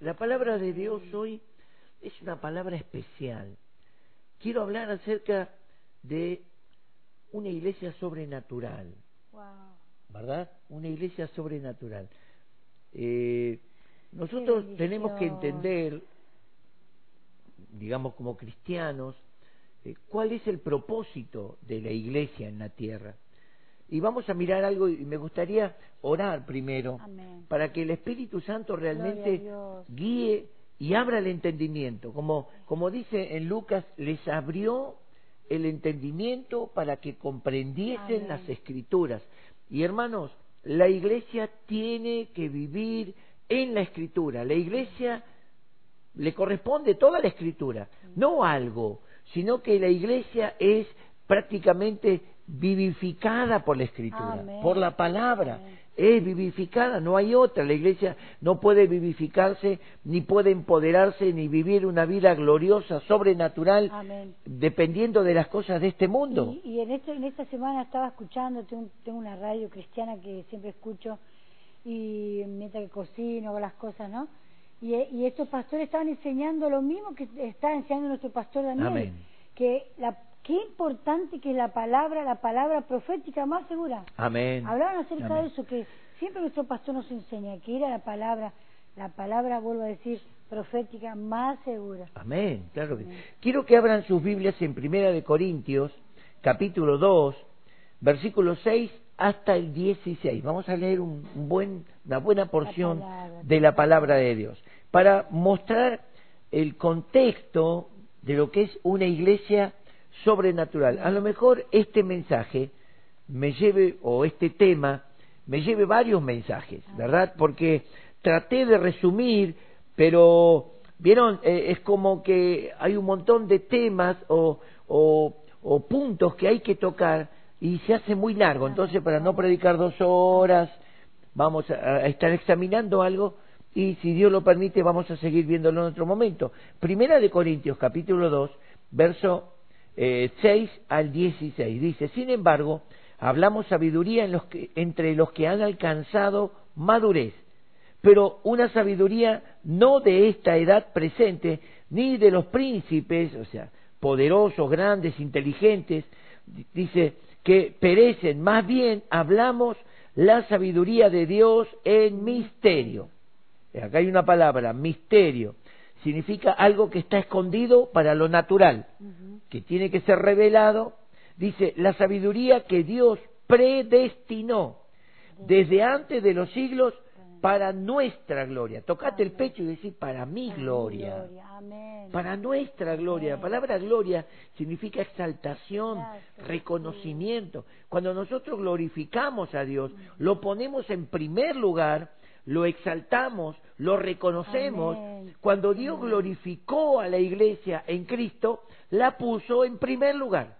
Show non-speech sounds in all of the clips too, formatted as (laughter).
La palabra de Dios hoy es una palabra especial. Quiero hablar acerca de una iglesia sobrenatural. ¿Verdad? Una iglesia sobrenatural. Eh, nosotros tenemos que entender, digamos como cristianos, eh, cuál es el propósito de la iglesia en la tierra. Y vamos a mirar algo y me gustaría orar primero para que el Espíritu Santo realmente guíe y abra el entendimiento. Como, como dice en Lucas, les abrió el entendimiento para que comprendiesen las escrituras. Y hermanos, la iglesia tiene que vivir en la escritura. La iglesia le corresponde toda la escritura, no algo, sino que la iglesia es prácticamente vivificada por la escritura, por la palabra. Es vivificada, no hay otra. La iglesia no puede vivificarse, ni puede empoderarse, ni vivir una vida gloriosa, sobrenatural, dependiendo de las cosas de este mundo. Y, en, este, en esta semana estaba escuchando, tengo, tengo una radio cristiana que siempre escucho, y mientras que cocino las cosas, ¿no? Y, y, estos pastores estaban enseñando lo mismo que está enseñando nuestro pastor Daniel, que la qué importante que es la palabra, la palabra profética más segura. Amén. Hablaban acerca de eso, que siempre nuestro pastor nos enseña que era la palabra, la palabra, vuelvo a decir, profética más segura. Amén, claro que Quiero que abran sus Biblias en Primera de Corintios, capítulo 2, versículo 6 hasta el 16. Vamos a leer un buen, una buena porción de la palabra de Dios para mostrar el contexto de lo que es una iglesia sobrenatural. A lo mejor este mensaje me lleve, o este tema, me lleve varios mensajes, ¿verdad? Porque traté de resumir, pero, vieron, eh, es como que hay un montón de temas o, o, o puntos que hay que tocar y se hace muy largo. Entonces, para no predicar dos horas, vamos a, estar examinando algo y si Dios lo permite vamos a seguir viéndolo en otro momento. Primera de Corintios capítulo 2, verso eh, 6 al 16. Dice, sin embargo, hablamos sabiduría en los que, entre los que han alcanzado madurez, pero una sabiduría no de esta edad presente, ni de los príncipes, o sea, poderosos, grandes, inteligentes, dice, que perecen, más bien hablamos la sabiduría de Dios en misterio. Acá hay una palabra, misterio significa algo que está escondido para lo natural, que tiene que ser revelado. Dice, la sabiduría que Dios predestinó desde antes de los siglos para nuestra gloria. Tocate el pecho y decir, para mi gloria. Para nuestra gloria. La palabra gloria significa exaltación, reconocimiento. Cuando nosotros glorificamos a Dios, lo ponemos en primer lugar lo exaltamos, lo reconocemos. Cuando Dios glorificó a la iglesia en Cristo, la puso en primer lugar.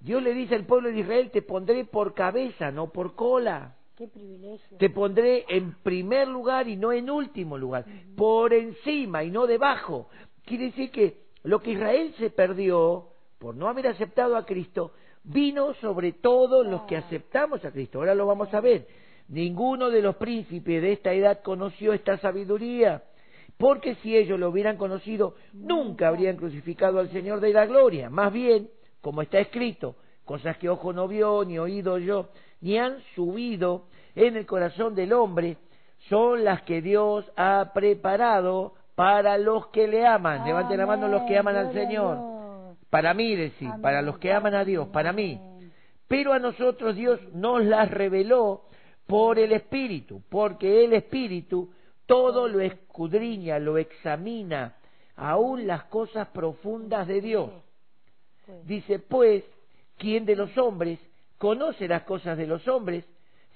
Dios le dice al pueblo de Israel, te pondré por cabeza, no por cola. Qué privilegio. Te pondré en primer lugar y no en último lugar, por encima y no debajo. Quiere decir que lo que Israel se perdió por no haber aceptado a Cristo, vino sobre todos los que aceptamos a Cristo. Ahora lo vamos a ver. Ninguno de los príncipes de esta edad conoció esta sabiduría, porque si ellos lo hubieran conocido, nunca habrían crucificado al Señor de la gloria. Más bien, como está escrito, cosas que ojo no vio, ni oído yo, ni han subido en el corazón del hombre, son las que Dios ha preparado para los que le aman. Levanten la mano los que aman al Señor. Para mí, decir, para los que aman a Dios, para mí. Pero a nosotros Dios nos las reveló por el Espíritu, porque el Espíritu todo lo escudriña, lo examina, aún las cosas profundas de Dios. Dice, pues, ¿quién de los hombres conoce las cosas de los hombres,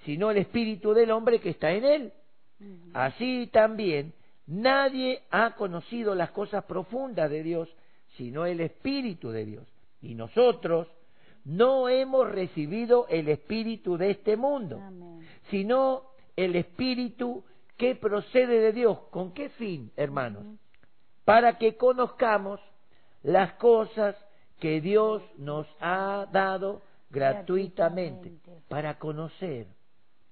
sino el Espíritu del hombre que está en él? Así también, nadie ha conocido las cosas profundas de Dios, sino el Espíritu de Dios. Y nosotros, no hemos recibido el espíritu de este mundo, sino el espíritu que procede de Dios. ¿Con qué fin, hermanos? Para que conozcamos las cosas que Dios nos ha dado gratuitamente, para conocer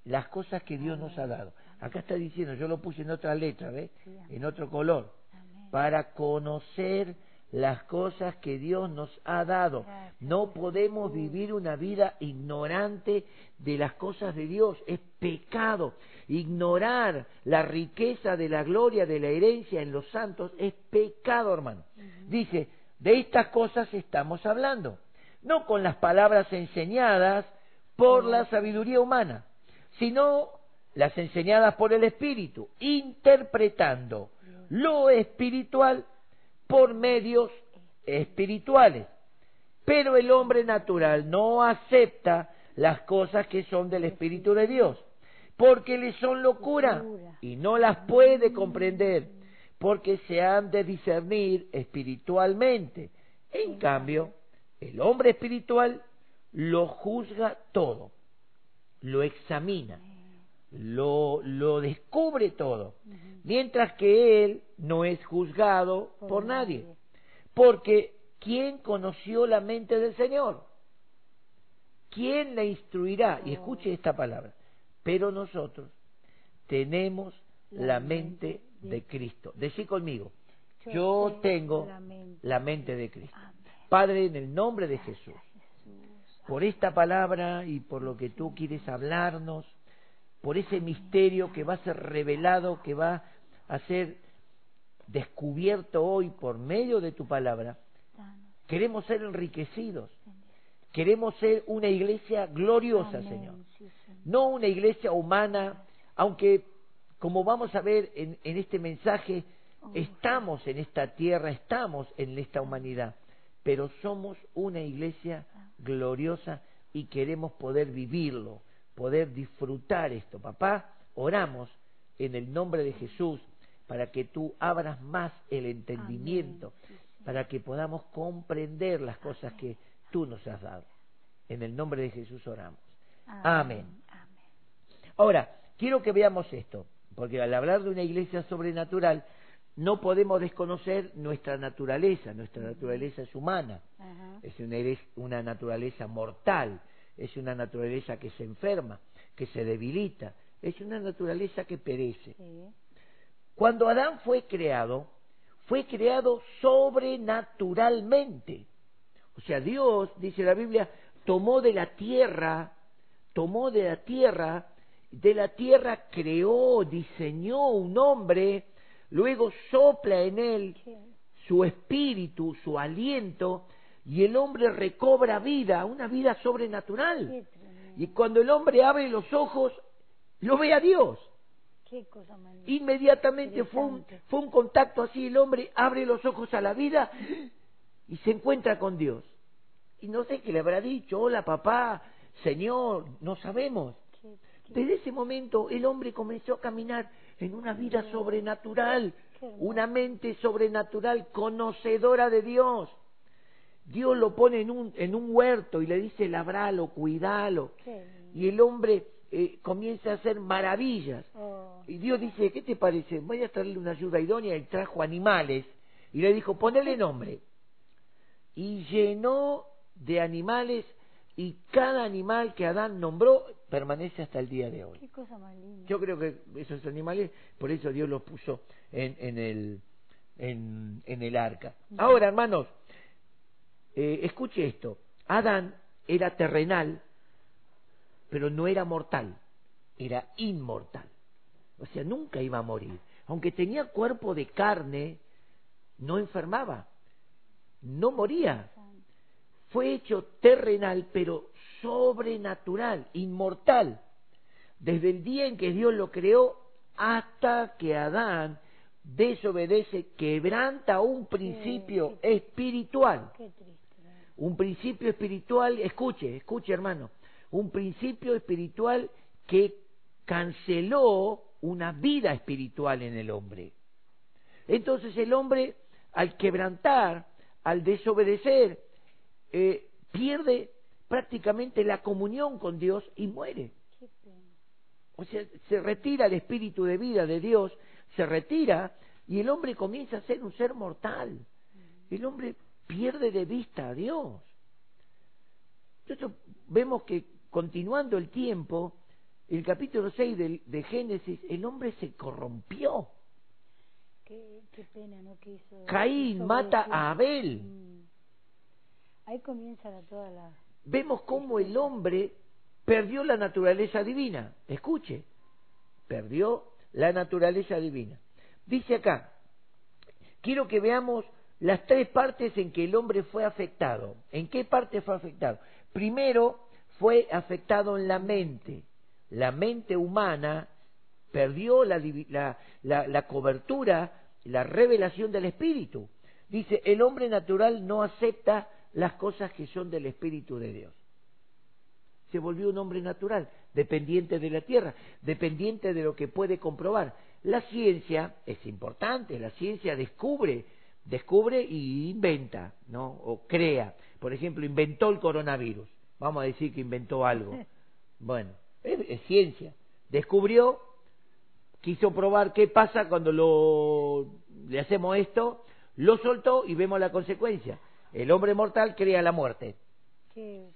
las cosas que Dios nos ha dado. Acá está diciendo, yo lo puse en otra letra, ¿ves? En otro color. Para conocer las cosas que Dios nos ha dado. No podemos vivir una vida ignorante de las cosas de Dios. Es pecado. Ignorar la riqueza de la gloria, de la herencia en los santos, es pecado, hermano. Dice, de estas cosas estamos hablando. No con las palabras enseñadas por la sabiduría humana, sino las enseñadas por el Espíritu, interpretando lo espiritual por medios espirituales. Pero el hombre natural no acepta las cosas que son del Espíritu de Dios, porque le son locura y no las puede comprender, porque se han de discernir espiritualmente. En cambio, el hombre espiritual lo juzga todo, lo examina, lo, lo descubre todo, mientras que él no es juzgado Por por nadie. nadie. Porque ¿quién conoció la mente del Señor? ¿Quién la instruirá? Y escuche esta palabra. Pero nosotros tenemos la mente de Cristo. Decí conmigo, yo tengo la mente. la mente de Cristo. Amén. Padre, en el nombre de Jesús, Jesús. por esta palabra y por lo que tú quieres hablarnos, por ese misterio que va a ser revelado, que va a ser descubierto hoy por medio de tu palabra, queremos ser enriquecidos, queremos ser una iglesia gloriosa. Señor, no una iglesia humana, aunque como vamos a ver en, en este mensaje, estamos en esta tierra, estamos en esta humanidad, pero somos una iglesia gloriosa y queremos poder vivirlo, poder disfrutar esto. Papá, oramos en el nombre de Jesús para que tú abras más el entendimiento, Amén. Para que podamos comprender las cosas que tú nos has dado. En el nombre de Jesús oramos. Amén. Amén. Ahora, quiero que veamos esto, porque al hablar de una iglesia sobrenatural, no podemos desconocer nuestra naturaleza. Nuestra naturaleza es humana, Ajá. es una, una naturaleza mortal, es una naturaleza que se enferma, que se debilita, es una naturaleza que perece. Sí. Cuando Adán fue creado, fue creado sobrenaturalmente. O sea, Dios, dice la Biblia, tomó de la tierra, tomó de la tierra, de la tierra creó, diseñó un hombre, luego sopla en él su espíritu, su aliento, y el hombre recobra vida, una vida sobrenatural. Y cuando el hombre abre los ojos, lo ve a Dios. Qué cosa. Inmediatamente fue un, Interesante. fue un contacto así, el hombre abre los ojos a la vida y se encuentra con Dios. Y no sé qué le habrá dicho, hola papá, Señor, no sabemos. Qué- qué- Desde ese momento el hombre comenzó a caminar en una vida sobrenatural, una mente sobrenatural, conocedora de Dios. Dios lo pone en un, en un huerto y le dice, labralo, cuidalo. Y el hombre eh, comienza a hacer maravillas. Oh, Y Dios dice, ¿qué te parece? Voy a traerle una ayuda idónea y trajo animales y le dijo, ponele nombre. Y llenó de animales y cada animal que Adán nombró permanece hasta el día de hoy. qué cosa más linda. Yo creo que esos animales, por eso Dios los puso en, en, el, en, en el arca. Ahora, hermanos, eh, escuche esto. Adán era terrenal, pero no era mortal, era inmortal. O sea, nunca iba a morir. Aunque tenía cuerpo de carne, no enfermaba, no moría. Fue hecho terrenal, pero sobrenatural, inmortal. Desde el día en que Dios lo creó hasta que Adán desobedece, quebranta un principio espiritual. Qué triste. Un principio espiritual, escuche, escuche hermano, un principio espiritual que canceló una vida espiritual en el hombre. Entonces el hombre, al quebrantar, al desobedecer, eh, pierde prácticamente la comunión con Dios y muere. O sea, se retira el espíritu de vida de Dios, se retira y el hombre comienza a ser un ser mortal. El hombre pierde de vista a Dios. Entonces vemos que continuando el tiempo, el capítulo 6 de, de Génesis, el hombre se corrompió. Qué, qué pena, ¿no? Que hizo, Caín hizo mata a Abel. Mm. Ahí comienza la, toda la... Vemos cómo el hombre perdió la naturaleza divina. Escuche, perdió la naturaleza divina. Dice acá, quiero que veamos las tres partes en que el hombre fue afectado. ¿En qué parte fue afectado? Primero, fue afectado en la mente. La mente humana perdió la, la, la, la cobertura, la revelación del Espíritu. Dice, el hombre natural no acepta las cosas que son del Espíritu de Dios. Se volvió un hombre natural, dependiente de la tierra, dependiente de lo que puede comprobar. La ciencia es importante, la ciencia descubre, descubre y inventa, ¿no? O crea. Por ejemplo, inventó el coronavirus. Vamos a decir que inventó algo. (laughs) Bueno, es, es ciencia. Descubrió, quiso probar qué pasa cuando lo, le hacemos esto, lo soltó y vemos la consecuencia. El hombre mortal crea la muerte. Qué.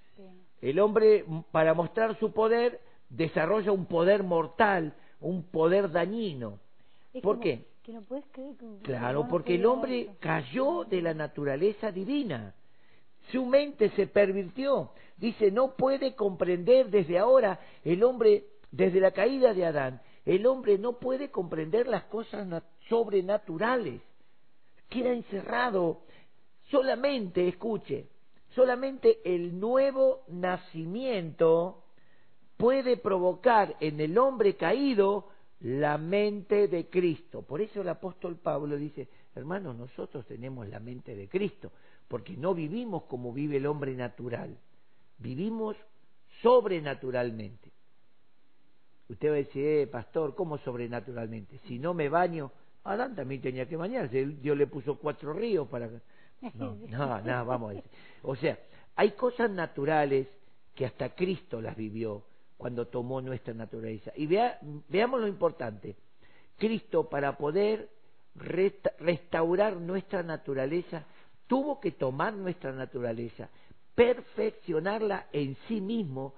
El hombre, para mostrar su poder, desarrolla un poder mortal, un poder dañino. ¿Por qué? Que no puedes creer que... Claro, porque el hombre cayó de la naturaleza divina. Su mente se pervirtió. Dice, no puede comprender desde ahora el hombre, desde la caída de Adán, el hombre no puede comprender las cosas na- sobrenaturales. Queda encerrado. Solamente, escuche, solamente el nuevo nacimiento puede provocar en el hombre caído la mente de Cristo. Por eso el apóstol Pablo dice, hermanos, nosotros tenemos la mente de Cristo, porque no vivimos como vive el hombre natural, vivimos sobrenaturalmente. Usted va a decir, eh, pastor, ¿cómo sobrenaturalmente? Si no me baño, Adán también tenía que bañarse, Dios le puso cuatro ríos para... No, no, no, vamos a decir. O sea, hay cosas naturales que hasta Cristo las vivió cuando tomó nuestra naturaleza. Y vea, veamos lo importante. Cristo, para poder resta- restaurar nuestra naturaleza, tuvo que tomar nuestra naturaleza, perfeccionarla en sí mismo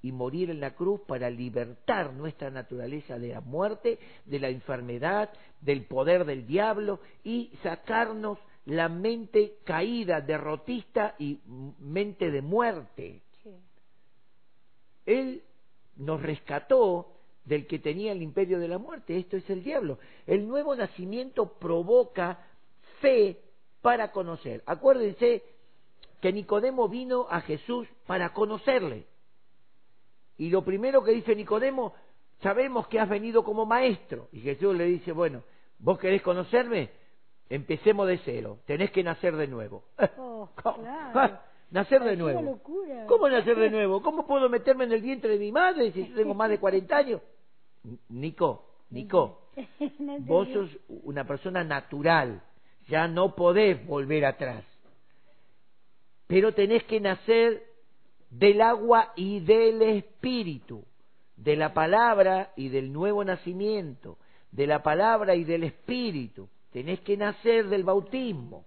y morir en la cruz para libertar nuestra naturaleza de la muerte, de la enfermedad, del poder del diablo y sacarnos la mente caída, derrotista y mente de muerte. Sí. Él nos rescató del que tenía el imperio de la muerte, esto es el diablo. El nuevo nacimiento provoca fe para conocer. Acuérdense que Nicodemo vino a Jesús para conocerle. Y lo primero que dice Nicodemo, sabemos que has venido como maestro. Y Jesús le dice, bueno, vos querés conocerme, empecemos de cero, tenés que nacer de nuevo. Oh, (laughs) claro. Nacer de nuevo. una locura. ¿Cómo nacer de nuevo? ¿Cómo puedo meterme en el vientre de mi madre si yo tengo más de 40 años? Nico, Nico, (laughs) No vos sos una persona natural, ya no podés volver atrás. Pero tenés que nacer del agua y del espíritu, de la palabra y del nuevo nacimiento, de la palabra y del espíritu. Tenés que nacer del bautismo.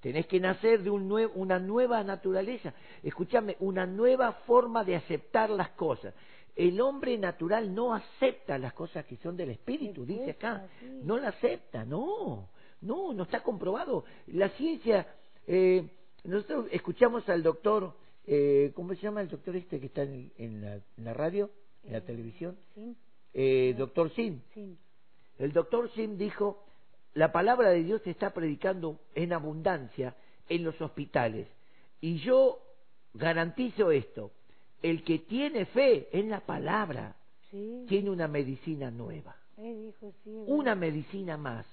Tenés que nacer de un nue- una nueva naturaleza. Escúchame, una nueva forma de aceptar las cosas. El hombre natural no acepta las cosas que son del espíritu, dice acá. sí. No la acepta, no. No, no está comprobado. La ciencia, eh, nosotros escuchamos al doctor, eh, ¿cómo se llama el doctor este que está en, en la, en la radio, en la Eh, televisión? Sí, Eh, doctor Sim. sí. El doctor Sim dijo, la palabra de Dios se está predicando en abundancia en los hospitales. Y yo garantizo esto, el que tiene fe en la palabra Sí. tiene una medicina nueva, Él dijo, sí. es una medicina más.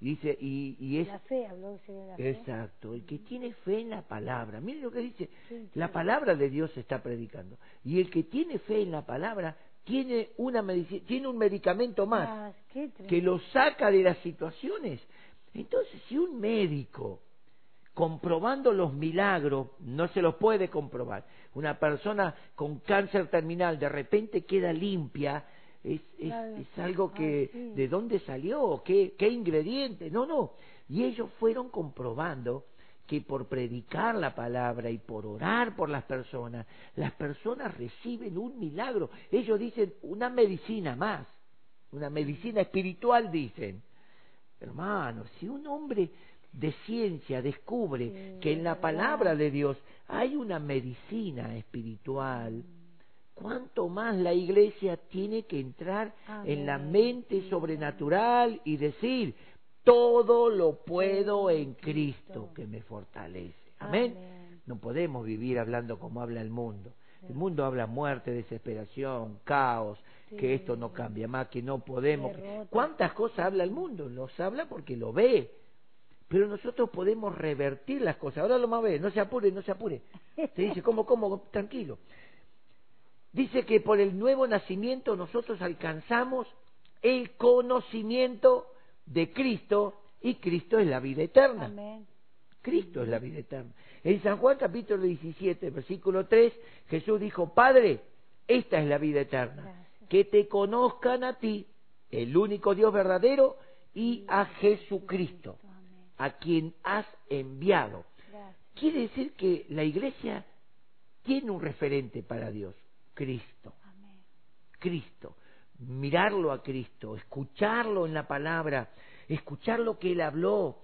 Y dice, y, y es La fe, habló de la fe. exacto, el que tiene fe en la palabra, miren lo que dice, Sí, la palabra de Dios se está predicando. Y el que tiene fe en la palabra tiene una tiene un medicamento más Ah, que lo saca de las situaciones. Entonces, si un médico, comprobando los milagros, no se los puede comprobar, una persona con cáncer terminal de repente queda limpia, es, es, algo que, Ah, sí. ¿de dónde salió? ¿Qué, ¿Qué ingrediente? No, no. Y ellos fueron comprobando que por predicar la palabra y por orar por las personas, las personas reciben un milagro. Ellos dicen una medicina más, una medicina espiritual dicen. Hermanos, si un hombre de ciencia descubre que en la palabra de Dios hay una medicina espiritual, cuánto más la iglesia tiene que entrar en la mente sobrenatural y decir, todo lo puedo en Cristo que me fortalece. Amén. No podemos vivir hablando como habla el mundo. El mundo habla muerte, desesperación, caos, que esto no cambia más, que no podemos. ¿Cuántas cosas habla el mundo? Los habla porque lo ve. Pero nosotros podemos revertir las cosas. Ahora lo más ve, no se apure, no se apure. Se dice, ¿cómo, cómo? Tranquilo. Dice que por el nuevo nacimiento nosotros alcanzamos el conocimiento de Cristo y Cristo es la vida eterna. Cristo es la vida eterna. En San Juan capítulo 17, versículo 3, Jesús dijo, Padre, esta es la vida eterna, que te conozcan a ti, el único Dios verdadero, y a Jesucristo, a quien has enviado. Quiere decir que la iglesia tiene un referente para Dios, Cristo. Cristo mirarlo a Cristo, escucharlo en la palabra, escuchar lo que Él habló,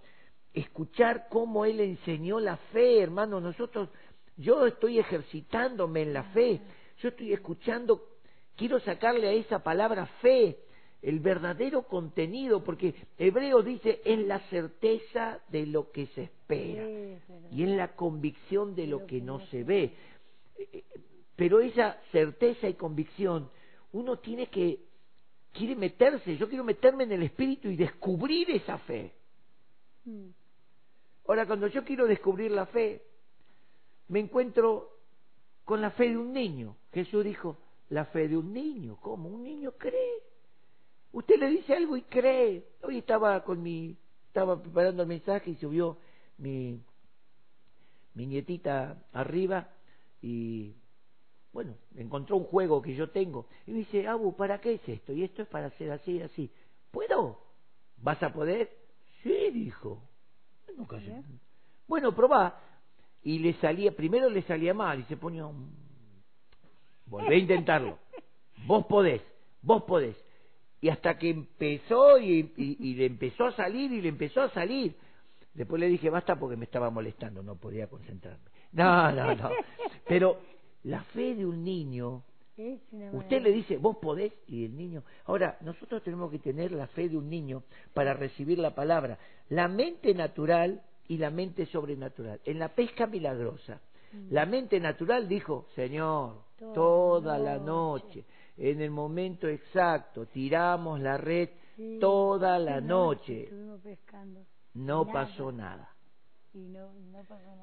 escuchar cómo Él enseñó la fe, hermano. Nosotros, yo estoy ejercitándome en la fe, yo estoy escuchando, quiero sacarle a esa palabra fe el verdadero contenido, porque Hebreo dice en la certeza de lo que se espera y en la convicción de lo que no se ve. Eh, eh, pero esa certeza y convicción uno tiene que, quiere meterse, yo quiero meterme en el espíritu y descubrir esa fe. Mm. Ahora, cuando yo quiero descubrir la fe, me encuentro con la fe de un niño. Jesús dijo, la fe de un niño, ¿cómo? Un niño cree. Usted le dice algo y cree. Hoy estaba con mi, estaba preparando el mensaje y subió mi, mi nietita arriba y bueno, encontró un juego que yo tengo y me dice, Abu, ¿para qué es esto? Y esto es para hacer así y así. ¿Puedo? ¿Vas a poder? Sí, dijo. Nunca Bueno, probá. Y le salía, primero le salía mal y se ponía un... Volvé a (laughs) intentarlo. Vos podés, vos podés. Y hasta que empezó y, y le empezó a salir y le empezó a salir. Después le dije, basta porque me estaba molestando, no podía concentrarme. No, no, no. (laughs) Pero la fe de un niño, usted le dice, vos podés, y el niño. Ahora, nosotros tenemos que tener la fe de un niño para recibir la palabra. La mente natural y la mente sobrenatural. En la pesca milagrosa, mm. la mente natural dijo, Señor, toda, la noche, en el momento exacto, tiramos la red toda la noche. No pasó nada.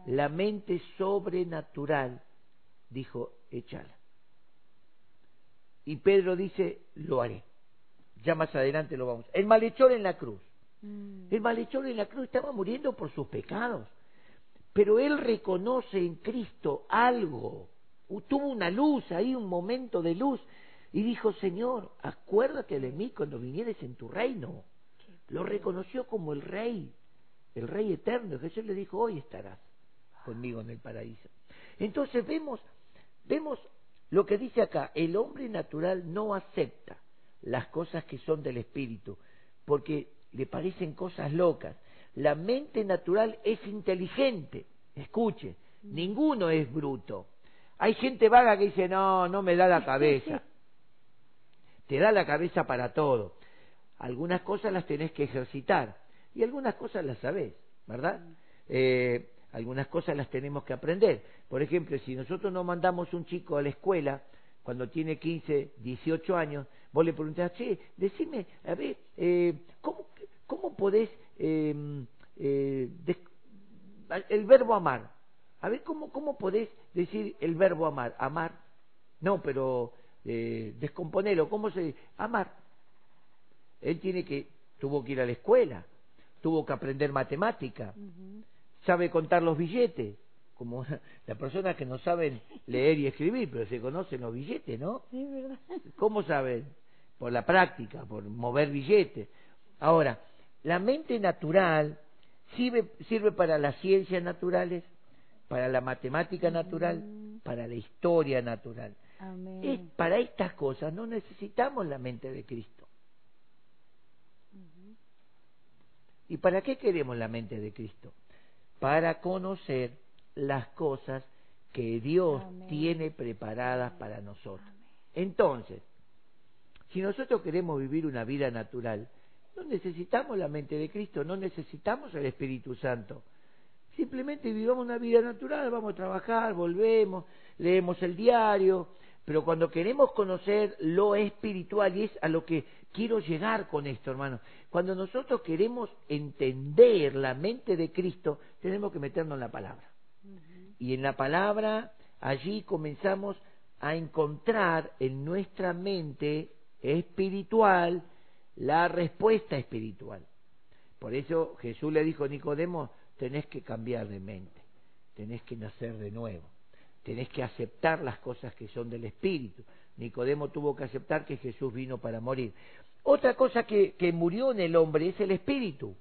La mente sobrenatural dijo, échala. Y Pedro dice, lo haré. Ya más adelante lo vamos. El malhechor en la cruz. Mm. El malhechor en la cruz estaba muriendo por sus pecados. Pero él reconoce en Cristo algo. Tuvo una luz ahí, un momento de luz. Y dijo, Señor, acuérdate de mí cuando vinieres en tu reino. Lo reconoció como el rey, el rey eterno. Jesús le dijo, hoy estarás conmigo en el paraíso. Entonces vemos Vemos lo que dice acá, el hombre natural no acepta las cosas que son del espíritu, porque le parecen cosas locas. La mente natural es inteligente, escuche, ninguno es bruto. Hay gente vaga que dice, no, no me da la cabeza. Te da la cabeza para todo. Algunas cosas las tenés que ejercitar y algunas cosas las sabés, ¿verdad? Eh, algunas cosas las tenemos que aprender. Por ejemplo, si nosotros no mandamos un chico a la escuela cuando tiene 15, 18 años, vos le preguntás, che, decime, a ver, eh, ¿cómo, ¿cómo podés em, eh, el verbo amar? A ver, ¿cómo, ¿cómo podés decir el verbo amar? Amar. No, pero eh, descomponerlo, ¿cómo se dice? Amar. Él tiene que, tuvo que ir a la escuela, tuvo que aprender matemática sabe contar los billetes, como (laughs) las personas que no saben leer y escribir, pero se conocen los billetes, ¿no? Sí, ¿verdad? ¿Cómo saben? Por la práctica, por mover billetes. Ahora, la mente natural sirve, sirve para las ciencias naturales, para la matemática natural, para la historia natural. Amén. Es, para estas cosas no necesitamos la mente de Cristo. ¿Y para qué queremos la mente de Cristo? Para conocer las cosas que Dios Amén. tiene preparadas para nosotros. Entonces, si nosotros queremos vivir una vida natural, no necesitamos la mente de Cristo, no necesitamos el Espíritu Santo. Simplemente vivamos una vida natural, vamos a trabajar, volvemos, leemos el diario, pero cuando queremos conocer lo espiritual, y es a lo que quiero llegar con esto, hermano, cuando nosotros queremos entender la mente de Cristo, tenemos que meternos en la palabra. Y en la palabra, allí comenzamos a encontrar en nuestra mente espiritual la respuesta espiritual. Por eso Jesús le dijo a Nicodemo, tenés que cambiar de mente, tenés que nacer de nuevo, tenés que aceptar las cosas que son del Espíritu. Nicodemo tuvo que aceptar que Jesús vino para morir. Otra cosa que, que murió en el hombre es el Espíritu.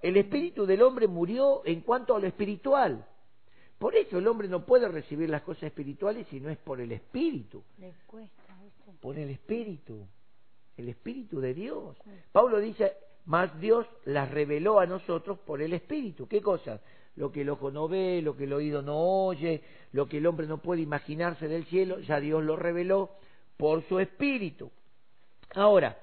El Espíritu del hombre murió en cuanto a lo espiritual. Por eso el hombre no puede recibir las cosas espirituales si no es por el Espíritu, Le cuesta, ¿viste? por el Espíritu, el Espíritu de Dios. Pablo dice, más Dios las reveló a nosotros por el Espíritu. ¿Qué cosas? Lo que el ojo no ve, lo que el oído no oye, lo que el hombre no puede imaginarse del cielo, ya Dios lo reveló por su Espíritu. Ahora,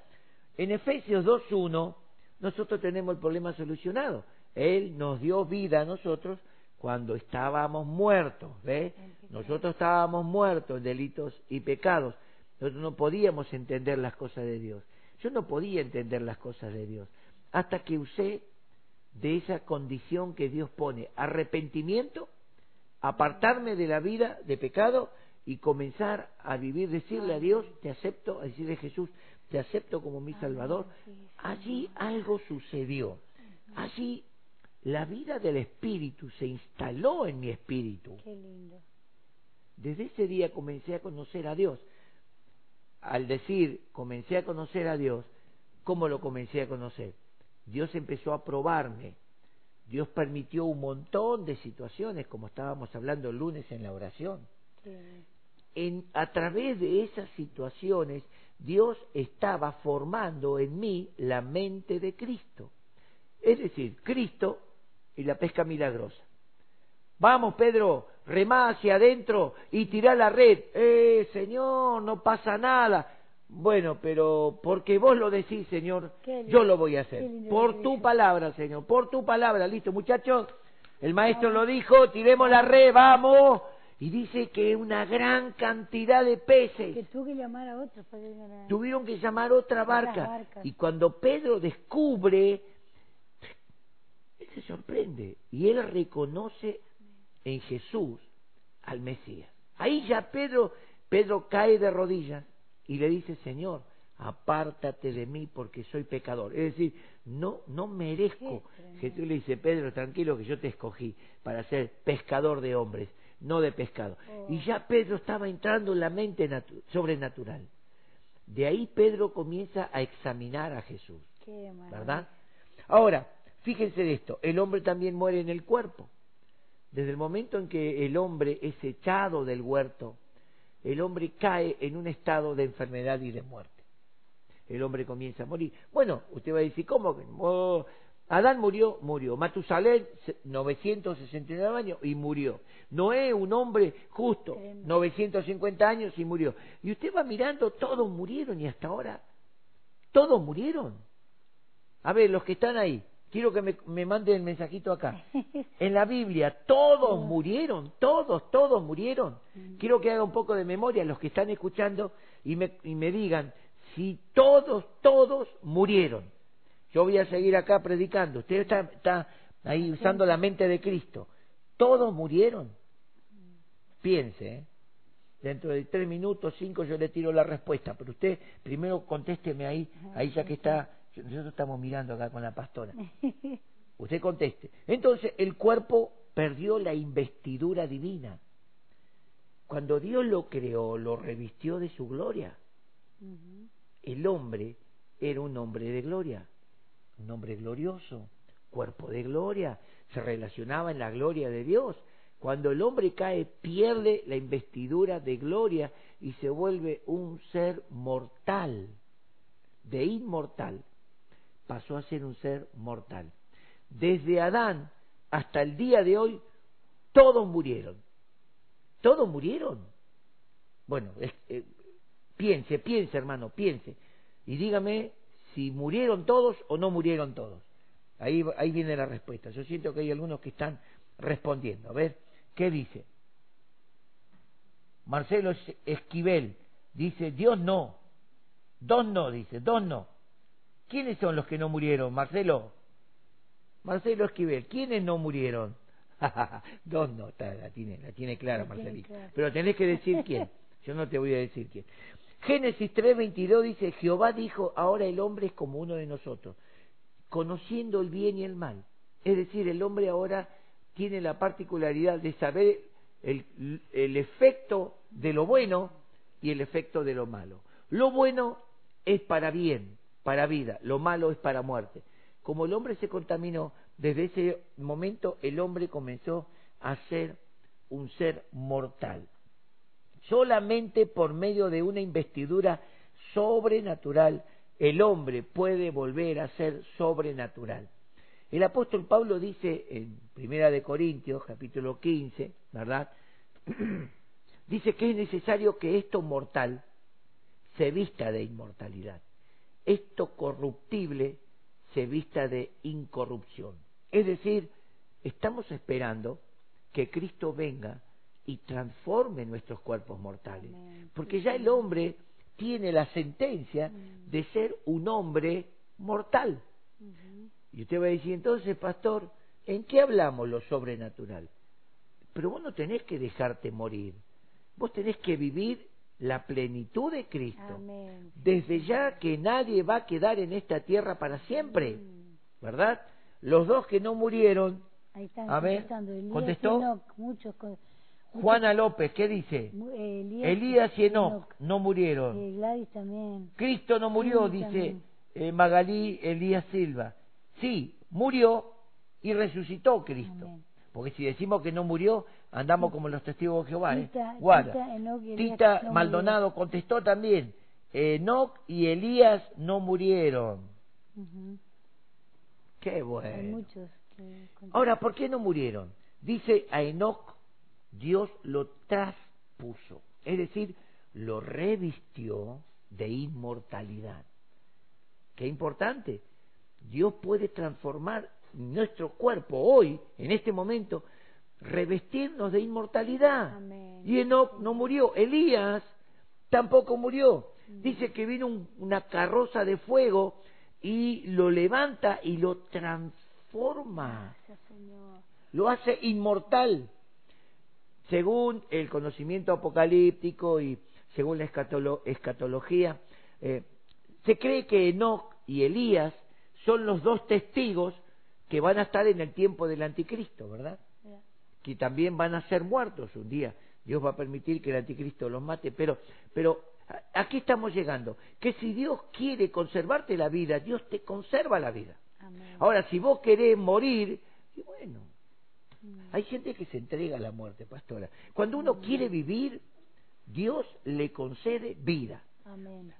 en Efesios 2.1, nosotros tenemos el problema solucionado. Él nos dio vida a nosotros cuando estábamos muertos, ¿ve? Nosotros estábamos muertos en delitos y pecados. Nosotros no podíamos entender las cosas de Dios. Yo no podía entender las cosas de Dios hasta que usé de esa condición que Dios pone, arrepentimiento, apartarme de la vida de pecado y comenzar a vivir, decirle a Dios, te acepto, a decirle a Jesús, te acepto como mi Salvador. Allí algo sucedió. Allí la vida del Espíritu se instaló en mi espíritu. Qué lindo. Desde ese día comencé a conocer a Dios. Al decir comencé a conocer a Dios, ¿cómo lo comencé a conocer? Dios empezó a probarme. Dios permitió un montón de situaciones, como estábamos hablando el lunes en la oración. En, a través de esas situaciones, Dios estaba formando en mí la mente de Cristo. Es decir, Cristo y la pesca milagrosa. Vamos, Pedro, remá hacia adentro y tirá la red. Eh, Señor, no pasa nada. Bueno, pero porque vos lo decís, Señor, lindo, yo lo voy a hacer. Por tu palabra, Señor, por tu palabra. Listo, muchachos. El maestro lo dijo, tiremos la red, vamos. Y dice que una gran cantidad de peces Que que llamar a otros para a- tuvieron que llamar otra barca. Y cuando Pedro descubre, él se sorprende y él reconoce en Jesús al Mesías. Ahí ya Pedro, Pedro cae de rodillas y le dice, Señor, apártate de mí porque soy pecador. Es decir, no, no merezco. Jesús le dice, Pedro, tranquilo que yo te escogí para ser pescador de hombres, no de pescado. Oh. Y ya Pedro estaba entrando en la mente natu- sobrenatural. De ahí Pedro comienza a examinar a Jesús, Qué. ¿verdad? Ahora, fíjense de esto, el hombre también muere en el cuerpo. Desde el momento en que el hombre es echado del huerto, el hombre cae en un estado de enfermedad y de muerte. El hombre comienza a morir. Bueno, usted va a decir, ¿cómo que? Oh, Adán murió, murió. Matusalén, se- 969 años y murió. Noé, un hombre justo, Tremendo. 950 años y murió. Y usted va mirando, todos murieron y hasta ahora, todos murieron. A ver, los que están ahí, quiero que me, me manden el mensajito acá. (laughs) En la Biblia, todos murieron, todos, todos murieron. Quiero que haga un poco de memoria los que están escuchando y me, y me digan si todos, todos murieron. Yo voy a seguir acá predicando. Usted está, está ahí usando la mente de Cristo. Todos murieron. Piense, ¿eh? Dentro de tres minutos, cinco, yo le tiro la respuesta. Pero usted primero contésteme ahí, ahí ya que está. Nosotros estamos mirando acá con la pastora. (laughs) Usted conteste. Entonces, el cuerpo perdió la investidura divina. Cuando Dios lo creó, lo revistió de su gloria. El hombre era un hombre de gloria, un hombre glorioso, cuerpo de gloria, se relacionaba en la gloria de Dios. Cuando el hombre cae, pierde la investidura de gloria y se vuelve un ser mortal, de inmortal. Pasó a ser un ser mortal. Desde Adán hasta el día de hoy, todos murieron. Todos murieron. Bueno, eh, piense, piense hermano, piense. Y dígame si murieron todos o no murieron todos. Ahí, ahí viene la respuesta. Yo siento que hay algunos que están respondiendo. A ver, ¿qué dice? Marcelo Esquivel dice, Dios no. Dos no, dice, dos no. ¿Quiénes son los que no murieron, Marcelo? Marcelo Esquivel, ¿quiénes no murieron? (laughs) dos no, la tiene, la tiene clara, Marcelito. Pero tenés que decir quién. Yo no te voy a decir quién. Génesis 3:22 dice, Jehová dijo, ahora el hombre es como uno de nosotros, conociendo el bien y el mal. Es decir, el hombre ahora tiene la particularidad de saber el, el efecto de lo bueno y el efecto de lo malo. Lo bueno es para bien, para vida, lo malo es para muerte. Como el hombre se contaminó, desde ese momento el hombre comenzó a ser un ser mortal. Solamente por medio de una investidura sobrenatural el hombre puede volver a ser sobrenatural. El apóstol Pablo dice en Primera de Corintios, capítulo 15, ¿verdad? (clears throat) dice que es necesario que esto mortal se vista de inmortalidad, esto corruptible se vista de incorrupción. Es decir, estamos esperando que Cristo venga y transforme nuestros cuerpos mortales. Porque ya el hombre tiene la sentencia mm. de ser un hombre mortal. Y usted va a decir, entonces, pastor, ¿en qué hablamos lo sobrenatural? Pero vos no tenés que dejarte morir. Vos tenés que vivir la plenitud de Cristo. Desde ya que nadie va a quedar en esta tierra para siempre. Mm. ¿Verdad? Los dos que no murieron. a ver, contestó. muchos Juana López, ¿qué dice? Elías, y Enoch no murieron. Eh, también. Cristo no murió, dice eh, Magalí Elías Silva. Sí, murió y resucitó Cristo. Porque si decimos que no murió, andamos como los testigos de Jehová. ¿eh? Tita, Maldonado contestó también. Enoch y Elías no murieron. Qué bueno. Ahora, ¿por qué no murieron? Dice a Enoch Dios lo traspuso, es decir, lo revistió de inmortalidad. Qué importante. Dios puede transformar nuestro cuerpo hoy, en este momento, revestirnos de inmortalidad. Y Enoch no murió, Elías tampoco murió. Dice que vino una carroza de fuego y lo levanta y lo transforma. Lo hace inmortal según el conocimiento apocalíptico y según la escatología, eh, se cree que Enoch y Elías son los dos testigos que van a estar en el tiempo del anticristo, ¿verdad? Que también van a ser muertos un día. Dios va a permitir que el anticristo los mate, pero, pero aquí estamos llegando, que si Dios quiere conservarte la vida, Dios te conserva la vida. Ahora, si vos querés morir, y bueno. Hay gente que se entrega a la muerte, pastora. Cuando uno mm. quiere vivir, Dios le concede vida. Amén.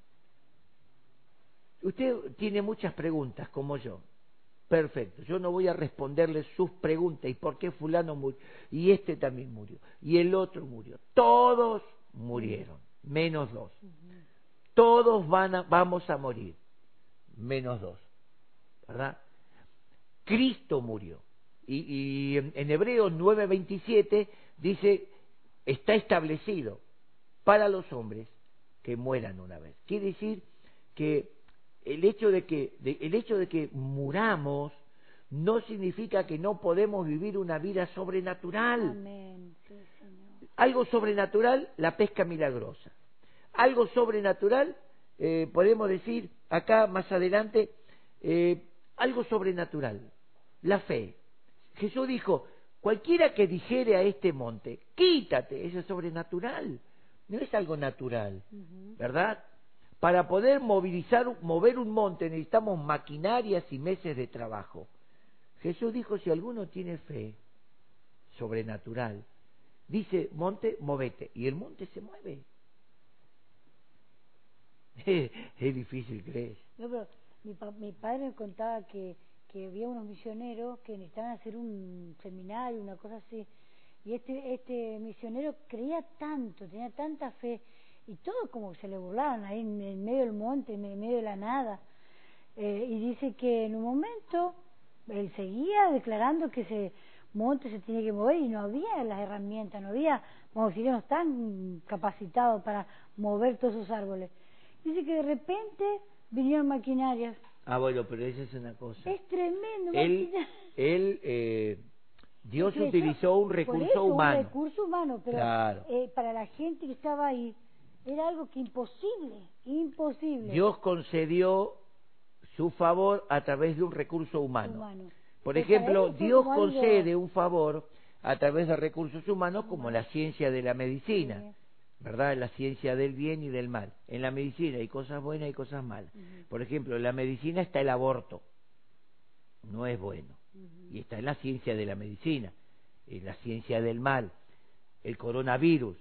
Usted tiene muchas preguntas, como yo. Perfecto. Yo no voy a responderle sus preguntas. ¿Y por qué fulano murió? Y este también murió. Y el otro murió. Todos murieron, menos dos. Todos van a, vamos a morir, menos dos. ¿Verdad? Cristo murió y, en Hebreos 9:27 dice, está establecido para los hombres que mueran una vez. Quiere decir que el hecho de que, el hecho de que muramos no significa que no podemos vivir una vida sobrenatural. Algo sobrenatural, la pesca milagrosa. Algo sobrenatural, eh, podemos decir acá más adelante, eh, algo sobrenatural, la fe. Jesús dijo, cualquiera que dijere a este monte, quítate, eso es sobrenatural, no es algo natural, ¿verdad? Para poder movilizar, mover un monte necesitamos maquinarias y meses de trabajo. Jesús dijo, si alguno tiene fe sobrenatural, dice, monte, movete, y el monte se mueve. (laughs) es difícil creer. No, pero mi, mi padre me contaba que, que había unos misioneros que necesitaban hacer un seminario, una cosa así, y este, este misionero creía tanto, tenía tanta fe, y todo como se le burlaban ahí en, medio del monte, en medio de la nada. Eh, y dice que en un momento él seguía declarando que ese monte se tiene que mover y no había las herramientas, no había no tan capacitados para mover todos esos árboles. Dice que de repente vinieron maquinarias. Ah, bueno, pero esa es una cosa. Es tremendo. Él, él eh, Dios utilizó un recurso humano. Un recurso humano, pero eh, para la gente que estaba ahí era algo que imposible, imposible. Dios concedió su favor a través de un recurso humano. Por ejemplo, Dios concede un favor a través de recursos humanos como la ciencia de la medicina. ¿Verdad? La ciencia del bien y del mal. En la medicina hay cosas buenas y cosas malas. Por ejemplo, en la medicina está el aborto, no es bueno. Y está en la ciencia de la medicina, en la ciencia del mal, el coronavirus,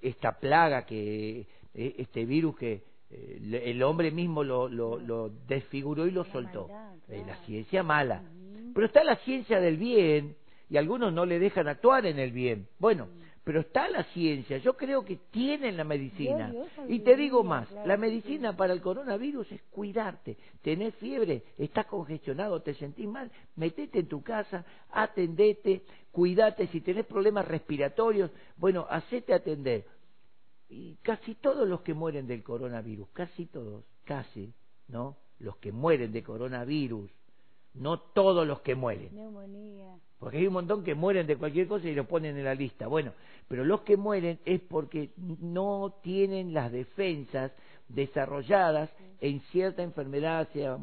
esta plaga que, e, este virus que eh, el hombre mismo lo, lo, desfiguró y lo soltó. La ciencia mala. Pero está la ciencia del bien y algunos no le dejan actuar en el bien. Bueno, pero está la ciencia, yo creo que tienen la medicina. Y te digo más, la medicina para el coronavirus es cuidarte. Tenés fiebre, estás congestionado, te sentís mal, metete en tu casa, atendete, cuídate. Si tenés problemas respiratorios, bueno, hacete atender. Y casi todos los que mueren del coronavirus, casi todos, casi, ¿no? Los que mueren de coronavirus, no todos los que mueren. Neumonía. Porque hay un montón que mueren de cualquier cosa y lo ponen en la lista. Bueno, pero los que mueren es porque no tienen las defensas desarrolladas en cierta enfermedad, sea,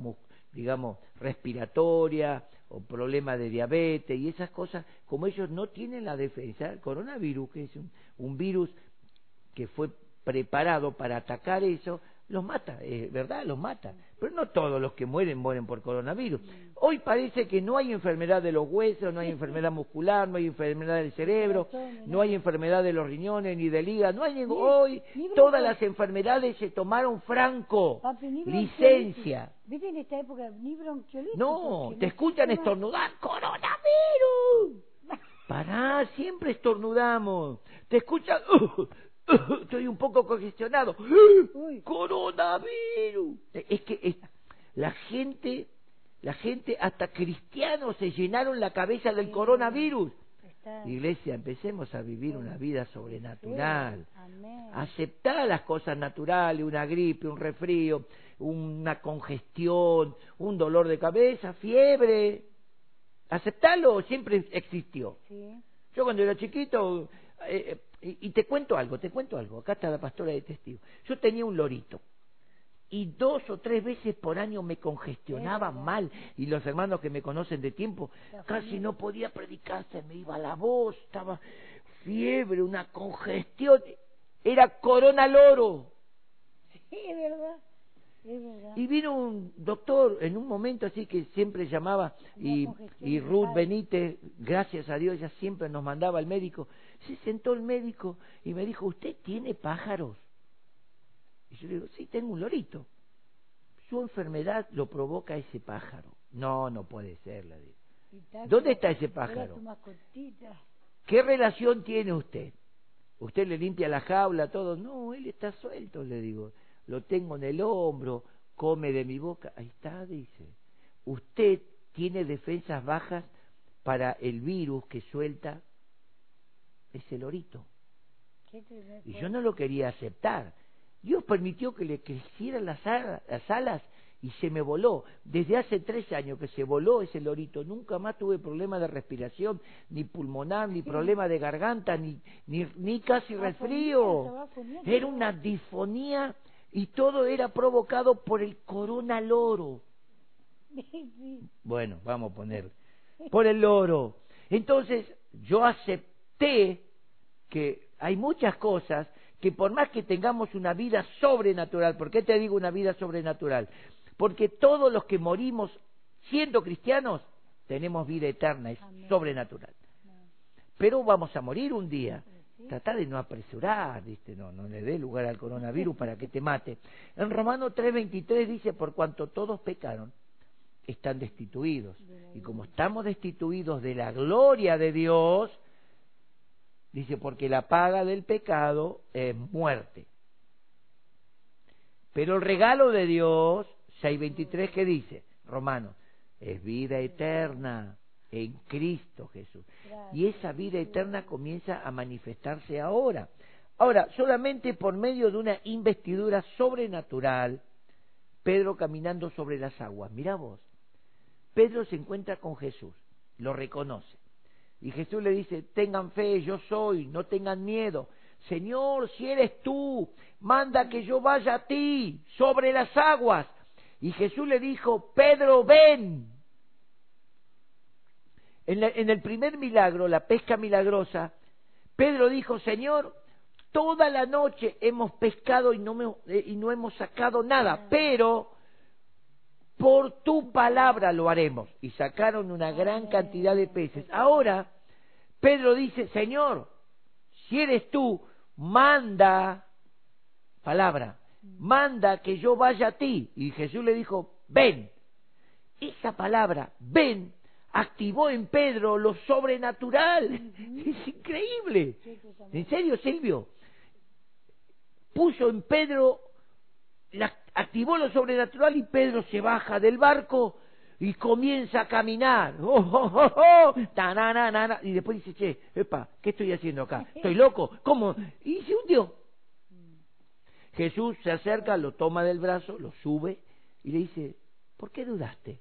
digamos, respiratoria o problema de diabetes y esas cosas, como ellos no tienen la defensa, el coronavirus, que es un virus que fue preparado para atacar eso, los mata, es verdad, los mata. Pero no todos los que mueren mueren por coronavirus. Hoy parece que no hay enfermedad de los huesos, no hay enfermedad muscular, no hay enfermedad del cerebro, no hay enfermedad de los riñones ni del hígado, no hay Hoy todas las enfermedades se tomaron franco, licencia. ¿Viste en esta época ni No, te escuchan estornudar, coronavirus. (laughs) Pará, siempre estornudamos. Te escuchan, (laughs) estoy un poco congestionado. Coronavirus. Es que la gente, la gente, hasta cristianos se llenaron la cabeza del coronavirus. Iglesia, empecemos a vivir una vida sobrenatural. Aceptar las cosas naturales, una gripe, un resfrío, una congestión, un dolor de cabeza, fiebre. Aceptarlo siempre existió. Yo cuando era chiquito eh, y, te cuento algo, te cuento algo. Acá está la pastora de testigo. Yo tenía un lorito y dos o tres veces por año me congestionaba mal y los hermanos que me conocen de tiempo casi no podía predicar, se me iba la voz, estaba fiebre, una congestión, era corona loro. Sí, es verdad. Y vino un doctor en un momento así que siempre llamaba y, y Ruth Benítez, gracias a Dios, ella siempre nos mandaba al médico. Se sentó el médico y me dijo, ¿usted tiene pájaros? Y yo le digo, sí, tengo un lorito. Su enfermedad lo provoca ese pájaro. No, no puede ser, le digo. ¿Dónde está ese pájaro? ¿Qué relación tiene usted? ¿Usted le limpia la jaula, todo? No, él está suelto, le digo lo tengo en el hombro, come de mi boca. Ahí está, dice. Usted tiene defensas bajas para el virus que suelta ese lorito. Y yo no lo quería aceptar. Dios permitió que le crecieran las, las alas y se me voló. Desde hace tres años que se voló ese lorito, nunca más tuve problema de respiración, ni pulmonar, ni problema de garganta, ni, ni, ni casi resfrío. Era una disfonía y todo era provocado por el corona loro. (laughs) Bueno, vamos a poner, por el loro. Entonces yo acepté que hay muchas cosas que por más que tengamos una vida sobrenatural, ¿por qué te digo una vida sobrenatural? Porque todos los que morimos siendo cristianos tenemos vida eterna, es sobrenatural. Pero vamos a morir un día. Trata de no apresurar, ¿viste? No, no le dé lugar al coronavirus para que te mate. En Romano 3:23 dice, por cuanto todos pecaron, están destituidos. Y como estamos destituidos de la gloria de Dios, dice, porque la paga del pecado es muerte. Pero el regalo de Dios, 6.23, ¿qué dice? Romano, es vida eterna en Cristo Jesús. Y esa vida eterna comienza a manifestarse ahora. Ahora, solamente por medio de una investidura sobrenatural, Pedro caminando sobre las aguas. Mira vos, Pedro se encuentra con Jesús, lo reconoce. Y Jesús le dice, tengan fe, yo soy, no tengan miedo. Señor, si eres tú, manda que yo vaya a ti sobre las aguas. Y Jesús le dijo, Pedro, ven. En, el primer milagro, la pesca milagrosa, Pedro dijo, Señor, toda la noche hemos pescado y no, eh, y no hemos sacado nada, pero por tu palabra lo haremos. Y sacaron una gran cantidad de peces. Ahora, Pedro dice, Señor, si eres tú, manda, palabra, manda que yo vaya a ti. Y Jesús le dijo, ven. Esa palabra, ven, activó en Pedro lo sobrenatural. (laughs) Es increíble. ¿En serio, Silvio? Puso en Pedro, activó lo sobrenatural y Pedro se baja del barco y comienza a caminar. (laughs) Oh, oh, oh, oh y después dice, che, epa, ¿qué estoy haciendo acá? ¿Estoy loco? ¿Cómo? Y se hundió. Jesús se acerca, lo toma del brazo, lo sube y le dice, ¿por qué dudaste?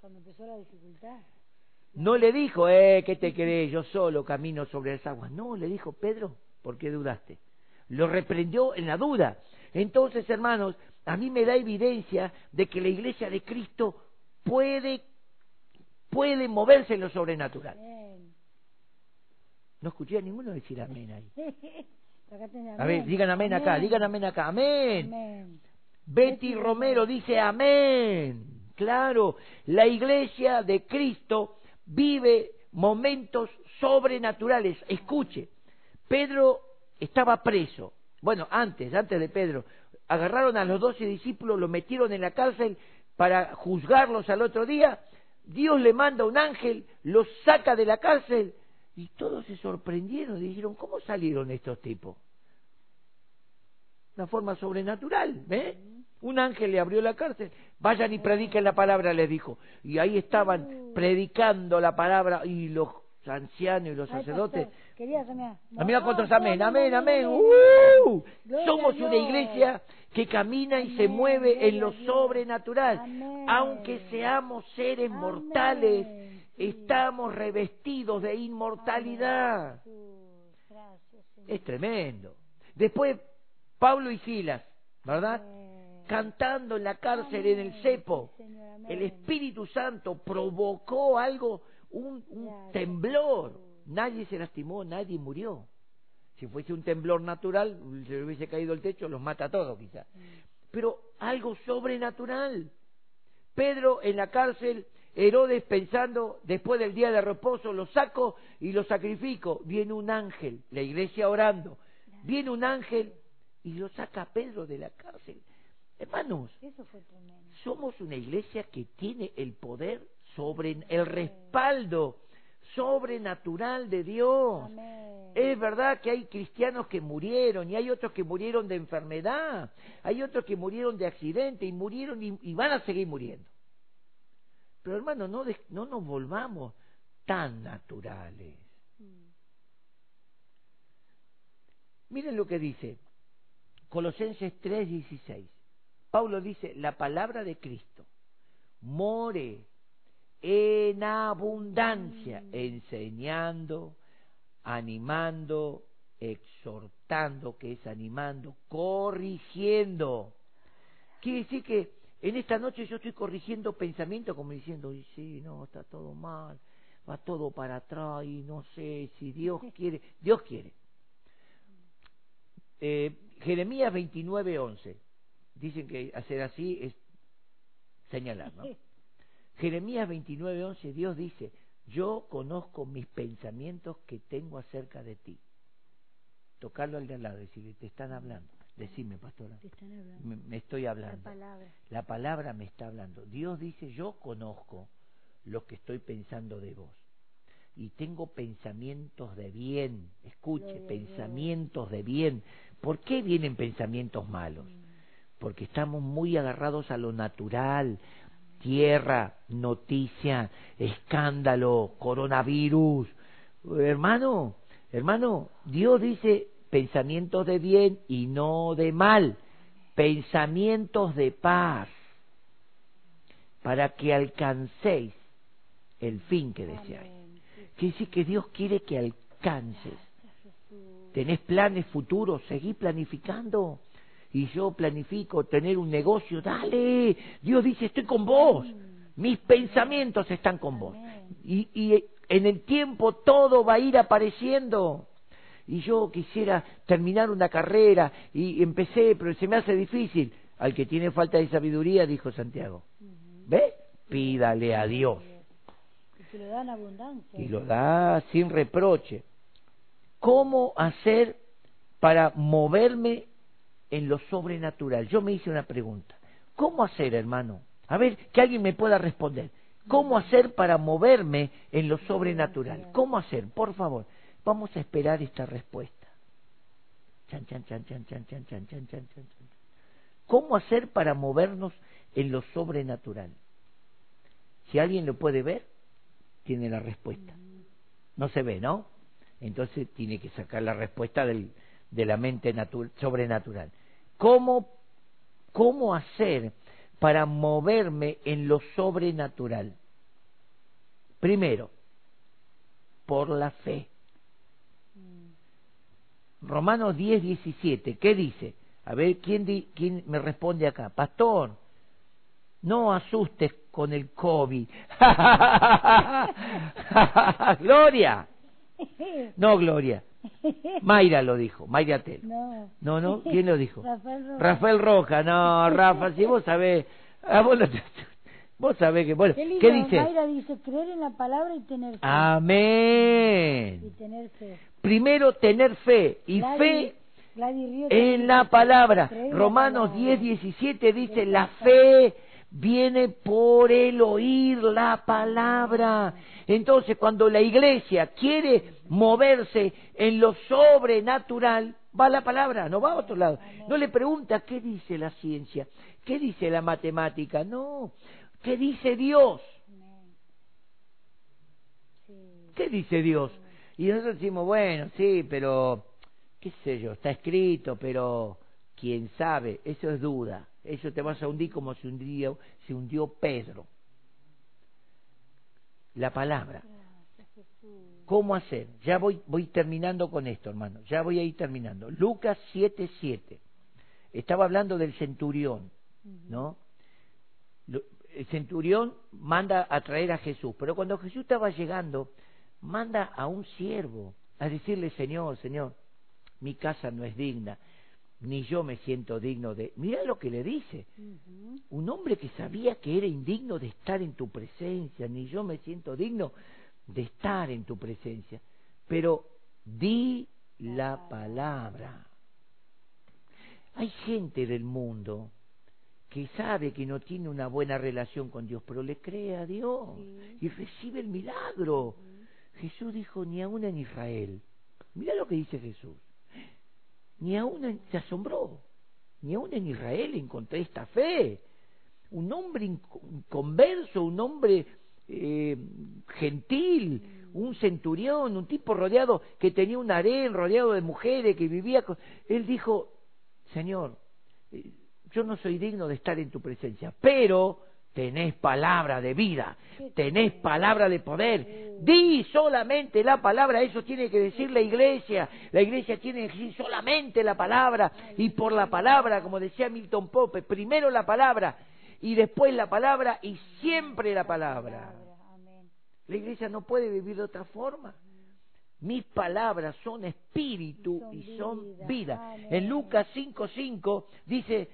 Cuando empezó la dificultad. No le dijo, eh, ¿qué te crees? Yo solo camino sobre las aguas. No, le dijo, Pedro, ¿por qué dudaste? Lo reprendió en la duda. Entonces, hermanos, a mí me da evidencia de que la iglesia de Cristo puede, puede moverse en lo sobrenatural. No escuché a ninguno decir amén ahí. (laughs) A ver, digan amén, acá, digan amén acá, amén. Betty Romero dice amén. Claro, la iglesia de Cristo vive momentos sobrenaturales. Escuche, Pedro estaba preso. Bueno, antes, antes de Pedro, agarraron a los doce discípulos, los metieron en la cárcel para juzgarlos al otro día. Dios le manda un ángel, los saca de la cárcel y todos se sorprendieron dijeron, ¿cómo salieron estos tipos? Una forma sobrenatural, ¿eh? Un ángel le abrió la cárcel, vayan y prediquen la palabra, les dijo. Y ahí estaban predicando la palabra y los ancianos y los sacerdotes. Amiga con amén, amén, amén. ¡Uh! Somos una iglesia que camina y se mueve en lo sobrenatural. Aunque seamos seres mortales, estamos revestidos de inmortalidad. Es tremendo. Después, Pablo y Silas, ¿verdad? cantando en la cárcel, en el cepo. El Espíritu Santo provocó algo, un, temblor. Nadie se lastimó, nadie murió. Si fuese un temblor natural, se le hubiese caído el techo, los mata a todos quizás. Mm. Pero algo sobrenatural. Pedro en la cárcel, Herodes pensando, después del día de reposo, lo saco y lo sacrifico. Viene un ángel, la iglesia orando. Viene un ángel y lo saca a Pedro de la cárcel. Hermanos, somos una iglesia que tiene el poder sobre el respaldo sobrenatural de Dios. Es verdad que hay cristianos que murieron y hay otros que murieron de enfermedad, hay otros que murieron de accidente y murieron y, van a seguir muriendo. Pero hermanos, no, no nos volvamos tan naturales. Mm. Miren lo que dice Colosenses 3:16. Pablo dice, la palabra de Cristo more en abundancia, enseñando, animando, exhortando, que es animando, corrigiendo. Quiere decir que en esta noche yo estoy corrigiendo pensamientos como diciendo, y sí, no, está todo mal, va todo para atrás y no sé si Dios quiere, Dios quiere. Eh, Jeremías 29, 11 dicen que hacer así es señalar, ¿no? (laughs) Jeremías 29:11, Dios dice, yo conozco mis pensamientos que tengo acerca de ti. Tocarlo al de al lado, decirle, te están hablando. Decime, pastora. Te están hablando. Me, me estoy hablando. La palabra. La palabra me está hablando. Dios dice, yo conozco lo que estoy pensando de vos. Y tengo pensamientos de bien. Escuche, Gloria pensamientos de bien. ¿Por qué vienen pensamientos malos? Porque estamos muy agarrados a lo natural. Tierra, noticia, escándalo, coronavirus. Hermano, hermano, Dios dice pensamientos de bien y no de mal. Pensamientos de paz. Para que alcancéis el fin que deseáis. Quiere decir que Dios quiere que alcances. ¿Tenés planes futuros? Seguí planificando. Y yo planifico tener un negocio. Dale. Dios dice, estoy con vos. Mis pensamientos están con vos. Y, y en el tiempo todo va a ir apareciendo. Y yo quisiera terminar una carrera y empecé, pero se me hace difícil. Al que tiene falta de sabiduría, dijo Santiago. ¿Ve? Pídale a Dios. Y lo dan abundancia. y lo da sin reproche. ¿Cómo hacer para moverme en lo sobrenatural? Yo me hice una pregunta. ¿Cómo hacer, hermano? A ver, que alguien me pueda responder. ¿Cómo hacer para moverme en lo sobrenatural? ¿Cómo hacer? Por favor, vamos a esperar esta respuesta. Chan, chan, chan, chan, chan, chan, chan, chan, chan, chan, chan. ¿Cómo hacer para movernos en lo sobrenatural? Si alguien lo puede ver, tiene la respuesta. No se ve, ¿no? Entonces tiene que sacar la respuesta del, de la mente natu- sobrenatural. ¿Cómo, ¿Cómo hacer para moverme en lo sobrenatural? Primero, por la fe. Romanos 10, 17, ¿qué dice? A ver, ¿quién, di- quién me responde acá? Pastor, no asustes con el COVID. (laughs) Gloria. (laughs) No, Gloria. (laughs) Mayra lo dijo, Mayra Telo. No. No, no, ¿quién lo dijo? (laughs) Rafael Rojas. Rafael Roja, no, (laughs) Rafa, si vos sabés, vos, lo- vos sabés que, bueno, Qué ¿qué dice? Mayra dice creer en la palabra y tener fe. Y Amén. tener fe. Primero tener fe y Gladys- fe Gladys Ríos en la palabra. la Romanos palabra. 10, 17 dice, la fe viene por el oír la palabra. Entonces, cuando la iglesia quiere moverse en lo sobrenatural, va la palabra, no va a otro lado. No le pregunta qué dice la ciencia, qué dice la matemática, no, qué dice Dios. ¿Qué dice Dios? Y nosotros decimos, bueno, sí, pero, qué sé yo, está escrito, pero quién sabe, eso es duda. Eso te vas a hundir como se hundió, se hundió Pedro. La palabra. ¿Cómo hacer? Ya voy, voy terminando con esto, hermano. Ya voy a ir terminando. Lucas 7:7. Estaba hablando del centurión, ¿no? El centurión manda a traer a Jesús, pero cuando Jesús estaba llegando, manda a un siervo a decirle, Señor, Señor, mi casa no es digna, ni yo me siento digno de... Mira lo que le dice. Un hombre que sabía que era indigno de estar en tu presencia, ni yo me siento digno de estar en tu presencia. Pero di la palabra. Hay gente del mundo que sabe que no tiene una buena relación con Dios, pero le cree a Dios Sí. y recibe el milagro. Jesús dijo, ni aún en Israel. Mira lo que dice Jesús. Ni aún se asombró. Ni aún en Israel encontré esta fe. Un hombre inco- inconverso, un hombre eh, gentil, un centurión, un tipo rodeado que tenía un harén, rodeado de mujeres, que vivía con... Él dijo, Señor, eh, yo no soy digno de estar en tu presencia, pero tenés palabra de vida, tenés palabra de poder. Di solamente la palabra, eso tiene que decir la iglesia. La iglesia tiene que decir solamente la palabra y por la palabra, como decía Milton Pope, primero la palabra y después la palabra y siempre la palabra. La iglesia no puede vivir de otra forma. Mis palabras son espíritu y son vida. En Lucas 5:5 dice,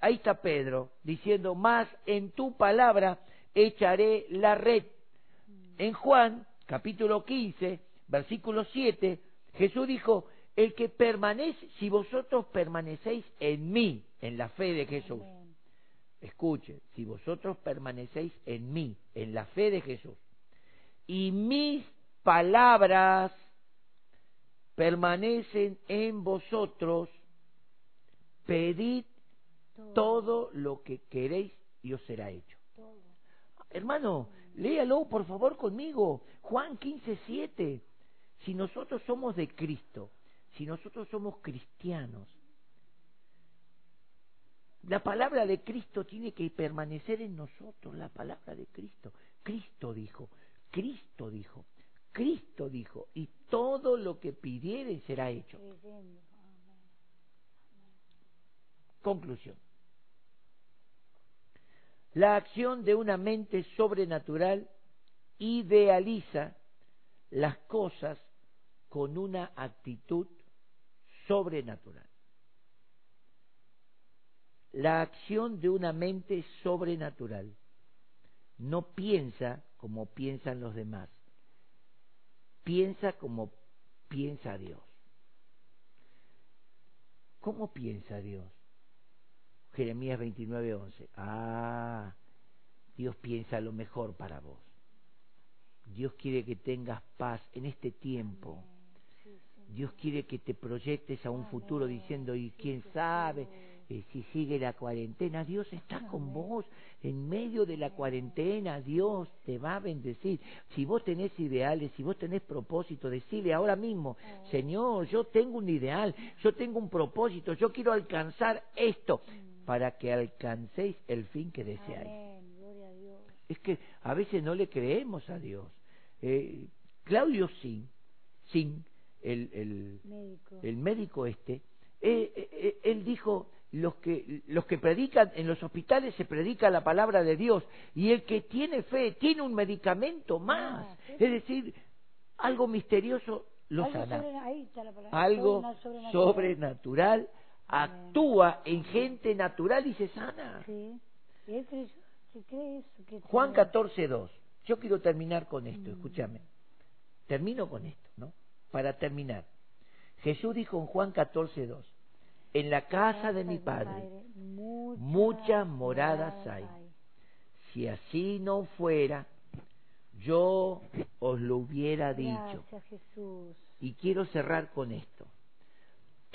ahí está Pedro diciendo, más en tu palabra echaré la red. En Juan, capítulo 15, versículo 7, Jesús dijo, el que permanece, si vosotros permanecéis en mí, en la fe de Jesús, escuche, si vosotros permanecéis en mí, en la fe de Jesús, y mis palabras permanecen en vosotros, pedid todo, lo que queréis y os será hecho. Hermano, léalo por favor conmigo. Juan 15, 7. Si nosotros somos de Cristo, si nosotros somos cristianos, la palabra de Cristo tiene que permanecer en nosotros, la palabra de Cristo. Cristo dijo, Cristo dijo, Cristo dijo, y todo lo que pidiere será hecho. Conclusión. La acción de una mente sobrenatural idealiza las cosas con una actitud sobrenatural. La acción de una mente sobrenatural no piensa como piensan los demás, piensa como piensa Dios. ¿Cómo piensa Dios? Jeremías 29:11. Ah, Dios piensa lo mejor para vos. Dios quiere que tengas paz en este tiempo. Dios quiere que te proyectes a un futuro diciendo, y quién sabe, eh, si sigue la cuarentena, Dios está con vos. En medio de la cuarentena, Dios te va a bendecir. Si vos tenés ideales, si vos tenés propósito, decirle ahora mismo, Señor, yo tengo un ideal, yo tengo un propósito, yo quiero alcanzar esto, para que alcancéis el fin que deseáis. Es que a veces no le creemos a Dios. Eh, Claudio Sin, Sin el, el, médico. el médico este, eh, eh, él dijo, los que, los que predican en los hospitales se predica la palabra de Dios y el que tiene fe tiene un medicamento más, ah, es decir, algo misterioso lo sana, algo sobrenatural, actúa en gente natural y se sana. Juan 14, 2. Yo quiero terminar con esto, mm. escúchame. Termino con esto, ¿no? Para terminar. Jesús dijo en Juan 14, 2 en la casa de mi padre muchas moradas hay. Si así no fuera, yo os lo hubiera dicho. Y quiero cerrar con esto.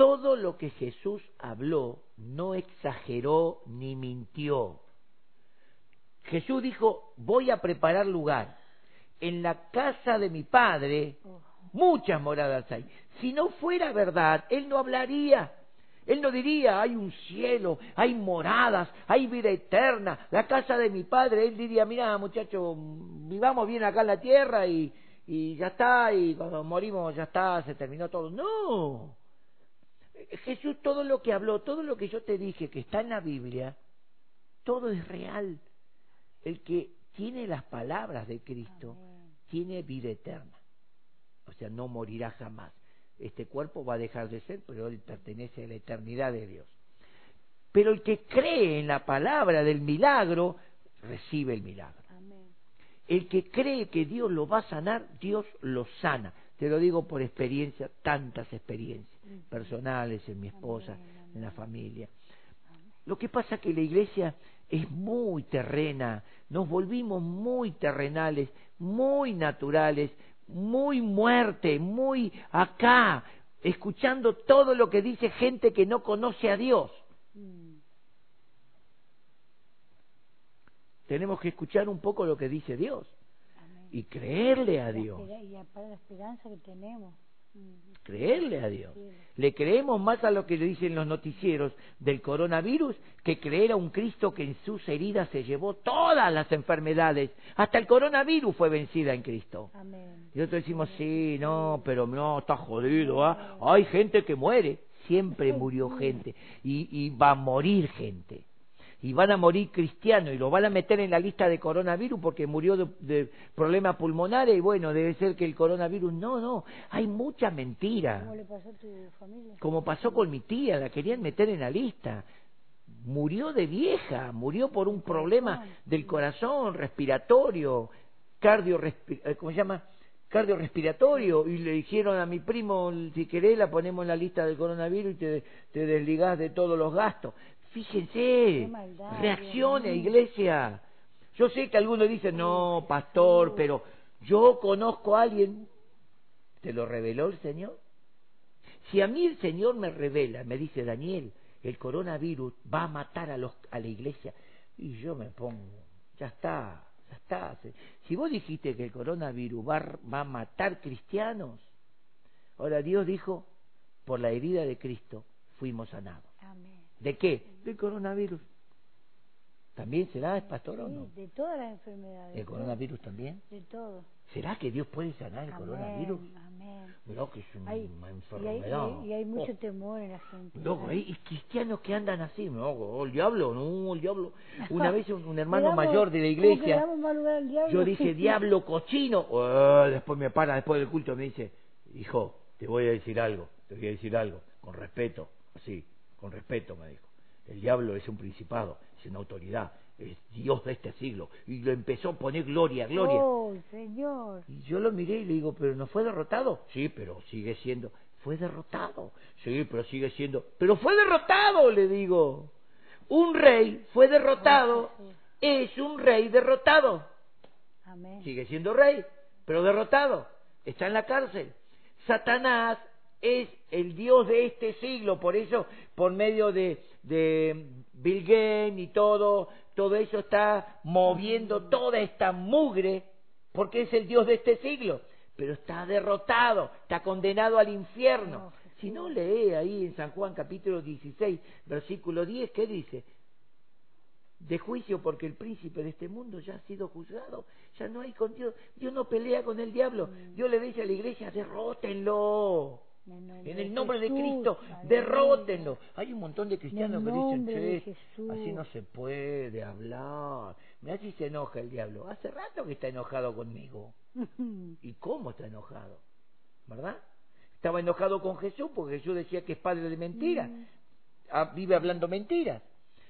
Todo lo que Jesús habló no exageró ni mintió. Jesús dijo, voy a preparar lugar. En la casa de mi Padre muchas moradas hay. Si no fuera verdad, Él no hablaría. Él no diría, hay un cielo, hay moradas, hay vida eterna, la casa de mi padre. Él diría, mira muchacho, vivamos bien acá en la tierra y, y ya está, y cuando morimos ya está, se terminó todo. No. Jesús todo lo que habló, todo lo que yo te dije que está en la Biblia, todo es real. El que tiene las palabras de Cristo tiene vida eterna. O sea, no morirá jamás este cuerpo va a dejar de ser, pero él pertenece a la eternidad de Dios. Pero el que cree en la palabra del milagro, recibe el milagro. El que cree que Dios lo va a sanar, Dios lo sana. Te lo digo por experiencia, tantas experiencias personales en mi esposa, en la familia. Lo que pasa es que la iglesia es muy terrena, nos volvimos muy terrenales, muy naturales, muy muerte, muy acá, escuchando todo lo que dice gente que no conoce a Dios. Mm. Tenemos que escuchar un poco lo que dice Dios y creerle a Dios. Y la esperanza que tenemos. Creerle a Dios. Le creemos más a lo que le dicen los noticieros del coronavirus que creer a un Cristo que en sus heridas se llevó todas las enfermedades. Hasta el coronavirus fue vencida en Cristo. Y nosotros decimos, sí, no, pero no, está jodido. ¿ah? Hay gente que muere. Siempre murió gente. y va a morir gente y van a morir cristianos y lo van a meter en la lista de coronavirus porque murió de, problemas pulmonares y bueno, debe ser que el coronavirus, no, no, hay mucha mentira. ¿Cómo le pasó a tu familia? Como pasó con mi tía, la querían meter en la lista. murió de vieja, murió por un problema del corazón respiratorio, cardio, eh, ¿cómo se llama? cardiorrespiratorio y le dijeron a mi primo, si querés la ponemos en la lista del coronavirus y te, te desligás de todos los gastos. Fíjense, reaccione, iglesia. Yo sé que algunos dicen, no, pastor, pero yo conozco a alguien. ¿Te lo reveló el Señor? Si a mí el Señor me revela, me dice Daniel, el coronavirus va a matar a, los, a la iglesia, y yo me pongo, ya está, ya está. Si vos dijiste que el coronavirus va, va a matar cristianos, ahora Dios dijo, por la herida de Cristo fuimos sanados. ¿De qué? Del coronavirus. ¿También será, pastor, o no? de todas las enfermedades. ¿El coronavirus también? De todo. ¿Será que Dios puede sanar el coronavirus? Amén. Mirá que es una enfermedad. Y hay, mucho oh. temor en la gente. No, hay cristianos que andan así, no, oh, el diablo, no, el diablo. (laughs) Una vez un, hermano mayor de la iglesia, yo dije, (laughs) diablo cochino, oh, después me para, después del culto me dice, hijo, te voy a decir algo, te voy a decir algo, con respeto, así, con respeto me dijo. El diablo es un principado, es una autoridad, es Dios de este siglo. Y lo empezó a poner gloria, gloria. Oh, Señor. Y yo lo miré y le digo, pero no fue derrotado. Sí, pero sigue siendo. Fue derrotado. Sí, pero sigue siendo. Pero fue derrotado, le digo. Un rey fue derrotado. Es un rey derrotado. Amén. Sigue siendo rey, pero derrotado. Está en la cárcel. Satanás es el Dios de este siglo, por eso, por medio de, de Bill Gates y todo, todo eso está moviendo toda esta mugre, porque es el Dios de este siglo, pero está derrotado, está condenado al infierno. Si no lee ahí en San Juan capítulo 16, versículo 10, ¿qué dice? de juicio porque el príncipe de este mundo ya ha sido juzgado, ya no hay con Dios, Dios no pelea con el diablo, mm. Dios le dice a la iglesia, derrótenlo, en el nombre de Cristo, derrótenlo. Hay un montón de cristianos que dicen, che, así no se puede hablar. Mira si se enoja el diablo. Hace rato que está enojado conmigo. (laughs) ¿Y cómo está enojado? ¿Verdad? Estaba enojado con Jesús porque Jesús decía que es padre de mentiras. Mm. Ah, vive hablando mentiras.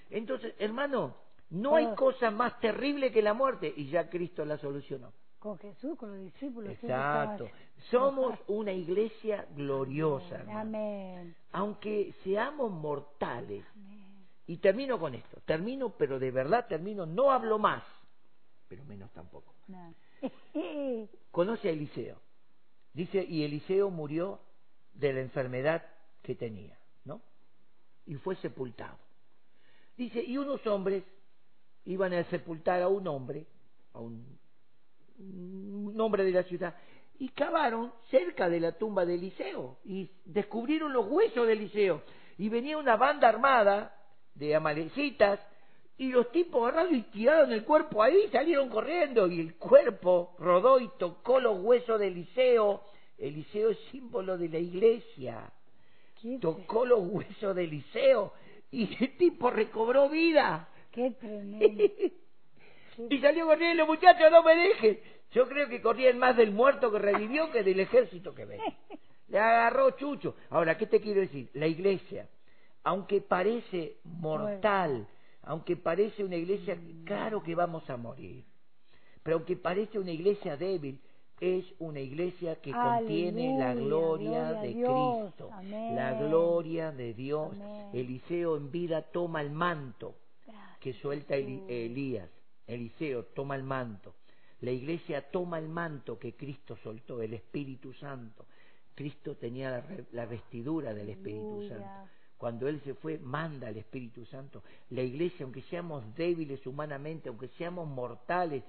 Entonces, hermano, no hay cosa más terrible que la muerte y ya Cristo la solucionó con Jesús, con los discípulos. Exacto. Somos una iglesia gloriosa. Amén. Aunque seamos mortales. Y termino con esto. Termino, pero de verdad termino. No hablo más, pero menos tampoco. (laughs) Conoce a Eliseo. Dice, y Eliseo murió de la enfermedad que tenía, ¿no? Y fue sepultado. Dice, y unos hombres iban a sepultar a un hombre, a un nombre de la ciudad, y cavaron cerca de la tumba de Eliseo y descubrieron los huesos de Eliseo. Y venía una banda armada de amalecitas y los tipos agarraron y tiraron el cuerpo ahí, salieron corriendo y el cuerpo rodó y tocó los huesos de Eliseo. Eliseo es símbolo de la iglesia. Tocó los huesos de Eliseo y el tipo recobró vida. Qué tremendo. (laughs) Y salió corriendo, muchachos, no me dejen. Yo creo que corrían más del muerto que revivió que del ejército que ve. Le agarró chucho. Ahora, ¿qué te quiero decir? La iglesia, aunque parece mortal, aunque parece una iglesia, claro que vamos a morir. Pero aunque parece una iglesia débil, es una iglesia que contiene la gloria, de Cristo, la gloria de Dios. Eliseo en vida toma el manto que suelta Elías. Eliseo toma el manto. La iglesia toma el manto que Cristo soltó, el Espíritu Santo. Cristo tenía la, vestidura del Espíritu Santo. Cuando Él se fue, manda al Espíritu Santo. La iglesia, aunque seamos débiles humanamente, aunque seamos mortales,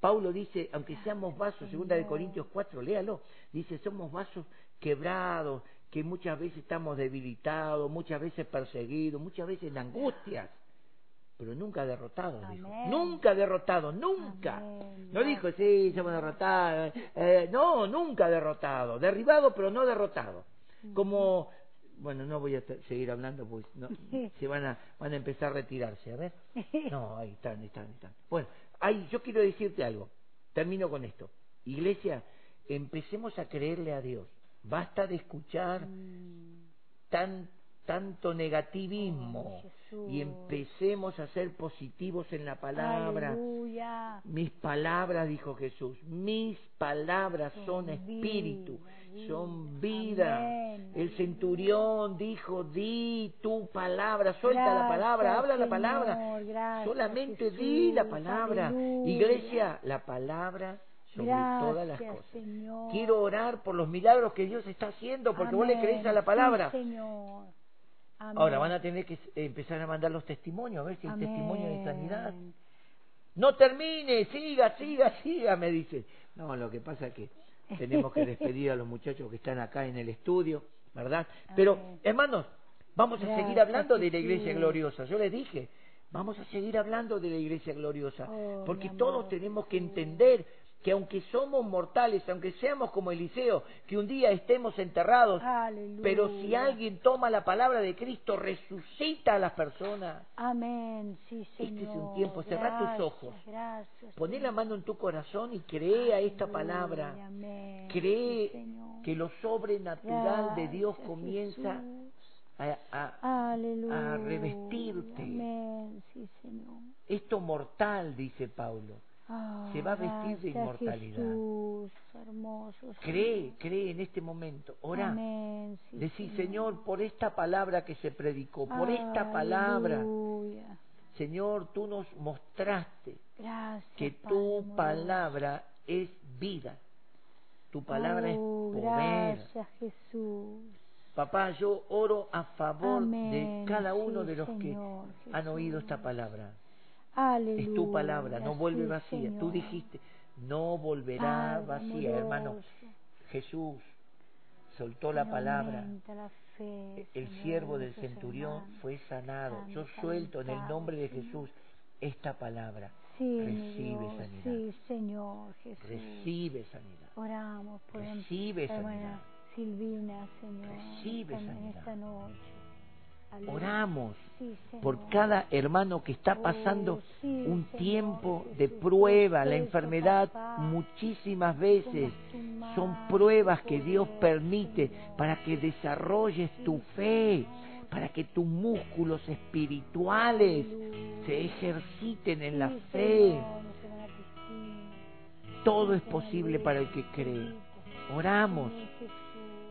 Pablo dice, aunque seamos vasos, segunda de Corintios 4, léalo, dice, somos vasos quebrados, que muchas veces estamos debilitados, muchas veces perseguidos, muchas veces en angustias pero nunca derrotado, dijo. Nunca derrotado, nunca. No dijo, sí, somos derrotados. Eh, no, nunca derrotado. Derribado, pero no derrotado. Como, bueno, no voy a seguir hablando, pues no, se van a, van a empezar a retirarse. A ver. (laughs) No, ahí están, están, están. Bueno, ahí yo quiero decirte algo. Termino con esto. Iglesia, empecemos a creerle a Dios. Basta de escuchar mm. tan tanto negativismo y empecemos a ser positivos en la palabra. Aleluya. Mis palabras, dijo Jesús, mis palabras son Son espíritu, vida, son vida. Amén. El centurión dijo, di tu palabra, suelta la palabra, habla la Señor, palabra. gracias, Solamente Jesús, di la palabra. aleluya. Iglesia, la palabra sobre todas las cosas. Señor. Quiero orar por los milagros que Dios está haciendo porque vos le crees a la palabra. Sí, Señor. Amén. Ahora van a tener que eh, empezar a mandar los testimonios, a ver si hay testimonio de sanidad. No termine, siga, siga, siga, me dice. No, lo que pasa es que (laughs) tenemos que despedir a los muchachos que están acá en el estudio, ¿verdad? Pero, Amén. hermanos, vamos a seguir hablando de la iglesia gloriosa. Yo les dije, vamos a seguir hablando de la iglesia gloriosa, Oh, porque todos tenemos que entender que aunque somos mortales, aunque seamos como Eliseo, que un día estemos enterrados, Aleluya. pero si alguien toma la palabra de Cristo, resucita a las personas. Amén, sí, Este Señor. es un tiempo, cerrá tus ojos. Gracias. Poné la mano en tu corazón y cree a esta Aleluya, palabra. amén, Cree sí, que lo sobrenatural de Dios comienza a, a- Aleluya. a revestirte. Amén, sí, Señor. esto mortal, dice Pablo. Ah, Se va a vestir de inmortalidad. Jesús, hermoso. Cree, cree en este momento. Ora. Amén, sí, Decí, Señor, por esta palabra que se predicó, por esta Ah, palabra. Señor, tú nos mostraste Gracias. que tu palabra es vida. Tu palabra Oh, es poder. Gracias, Jesús. Papá, yo oro a favor de cada uno sí, de los que han oído esta palabra. Aleluya. Es tu palabra, no vuelve sí, vacía. Tú dijiste, no volverá Padre vacía, hermano. Jesús soltó la palabra. la fe, El Señor, siervo de del centurión hermanos. fue sanado. Yo Santa suelto en el nombre de. Jesús esta palabra. Sí, Recibe Dios, sanidad. Sí, Señor Jesús. Recibe sanidad. Oramos por Recibe sanidad. Silvina, Señor. Recibe sanidad. esta noche. Oramos por cada hermano que está Oh, pasando un tiempo de prueba. La enfermedad muchísimas veces son pruebas que Dios permite para que desarrolles tu fe, para que tus músculos espirituales se ejerciten en la fe. Todo es posible para el que cree. Oramos.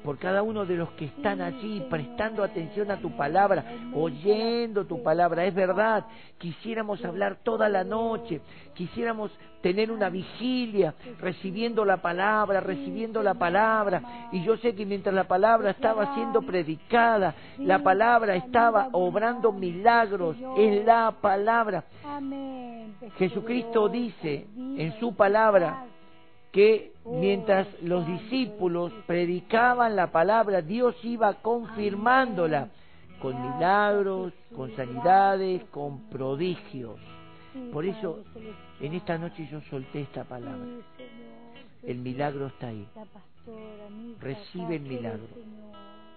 Por cada uno de los que están allí prestando atención a tu palabra, oyendo tu palabra. Es verdad, quisiéramos hablar toda la noche, quisiéramos tener una vigilia recibiendo la palabra, recibiendo la palabra. Y yo sé que mientras la palabra estaba siendo predicada, la palabra estaba obrando milagros en la palabra. Jesucristo dice en su palabra que mientras los santo discípulos predicaban la palabra, Dios iba confirmándola con milagros, con sanidades, con prodigios. Por eso, en esta noche yo solté esta palabra. El milagro está ahí. Recibe el milagro.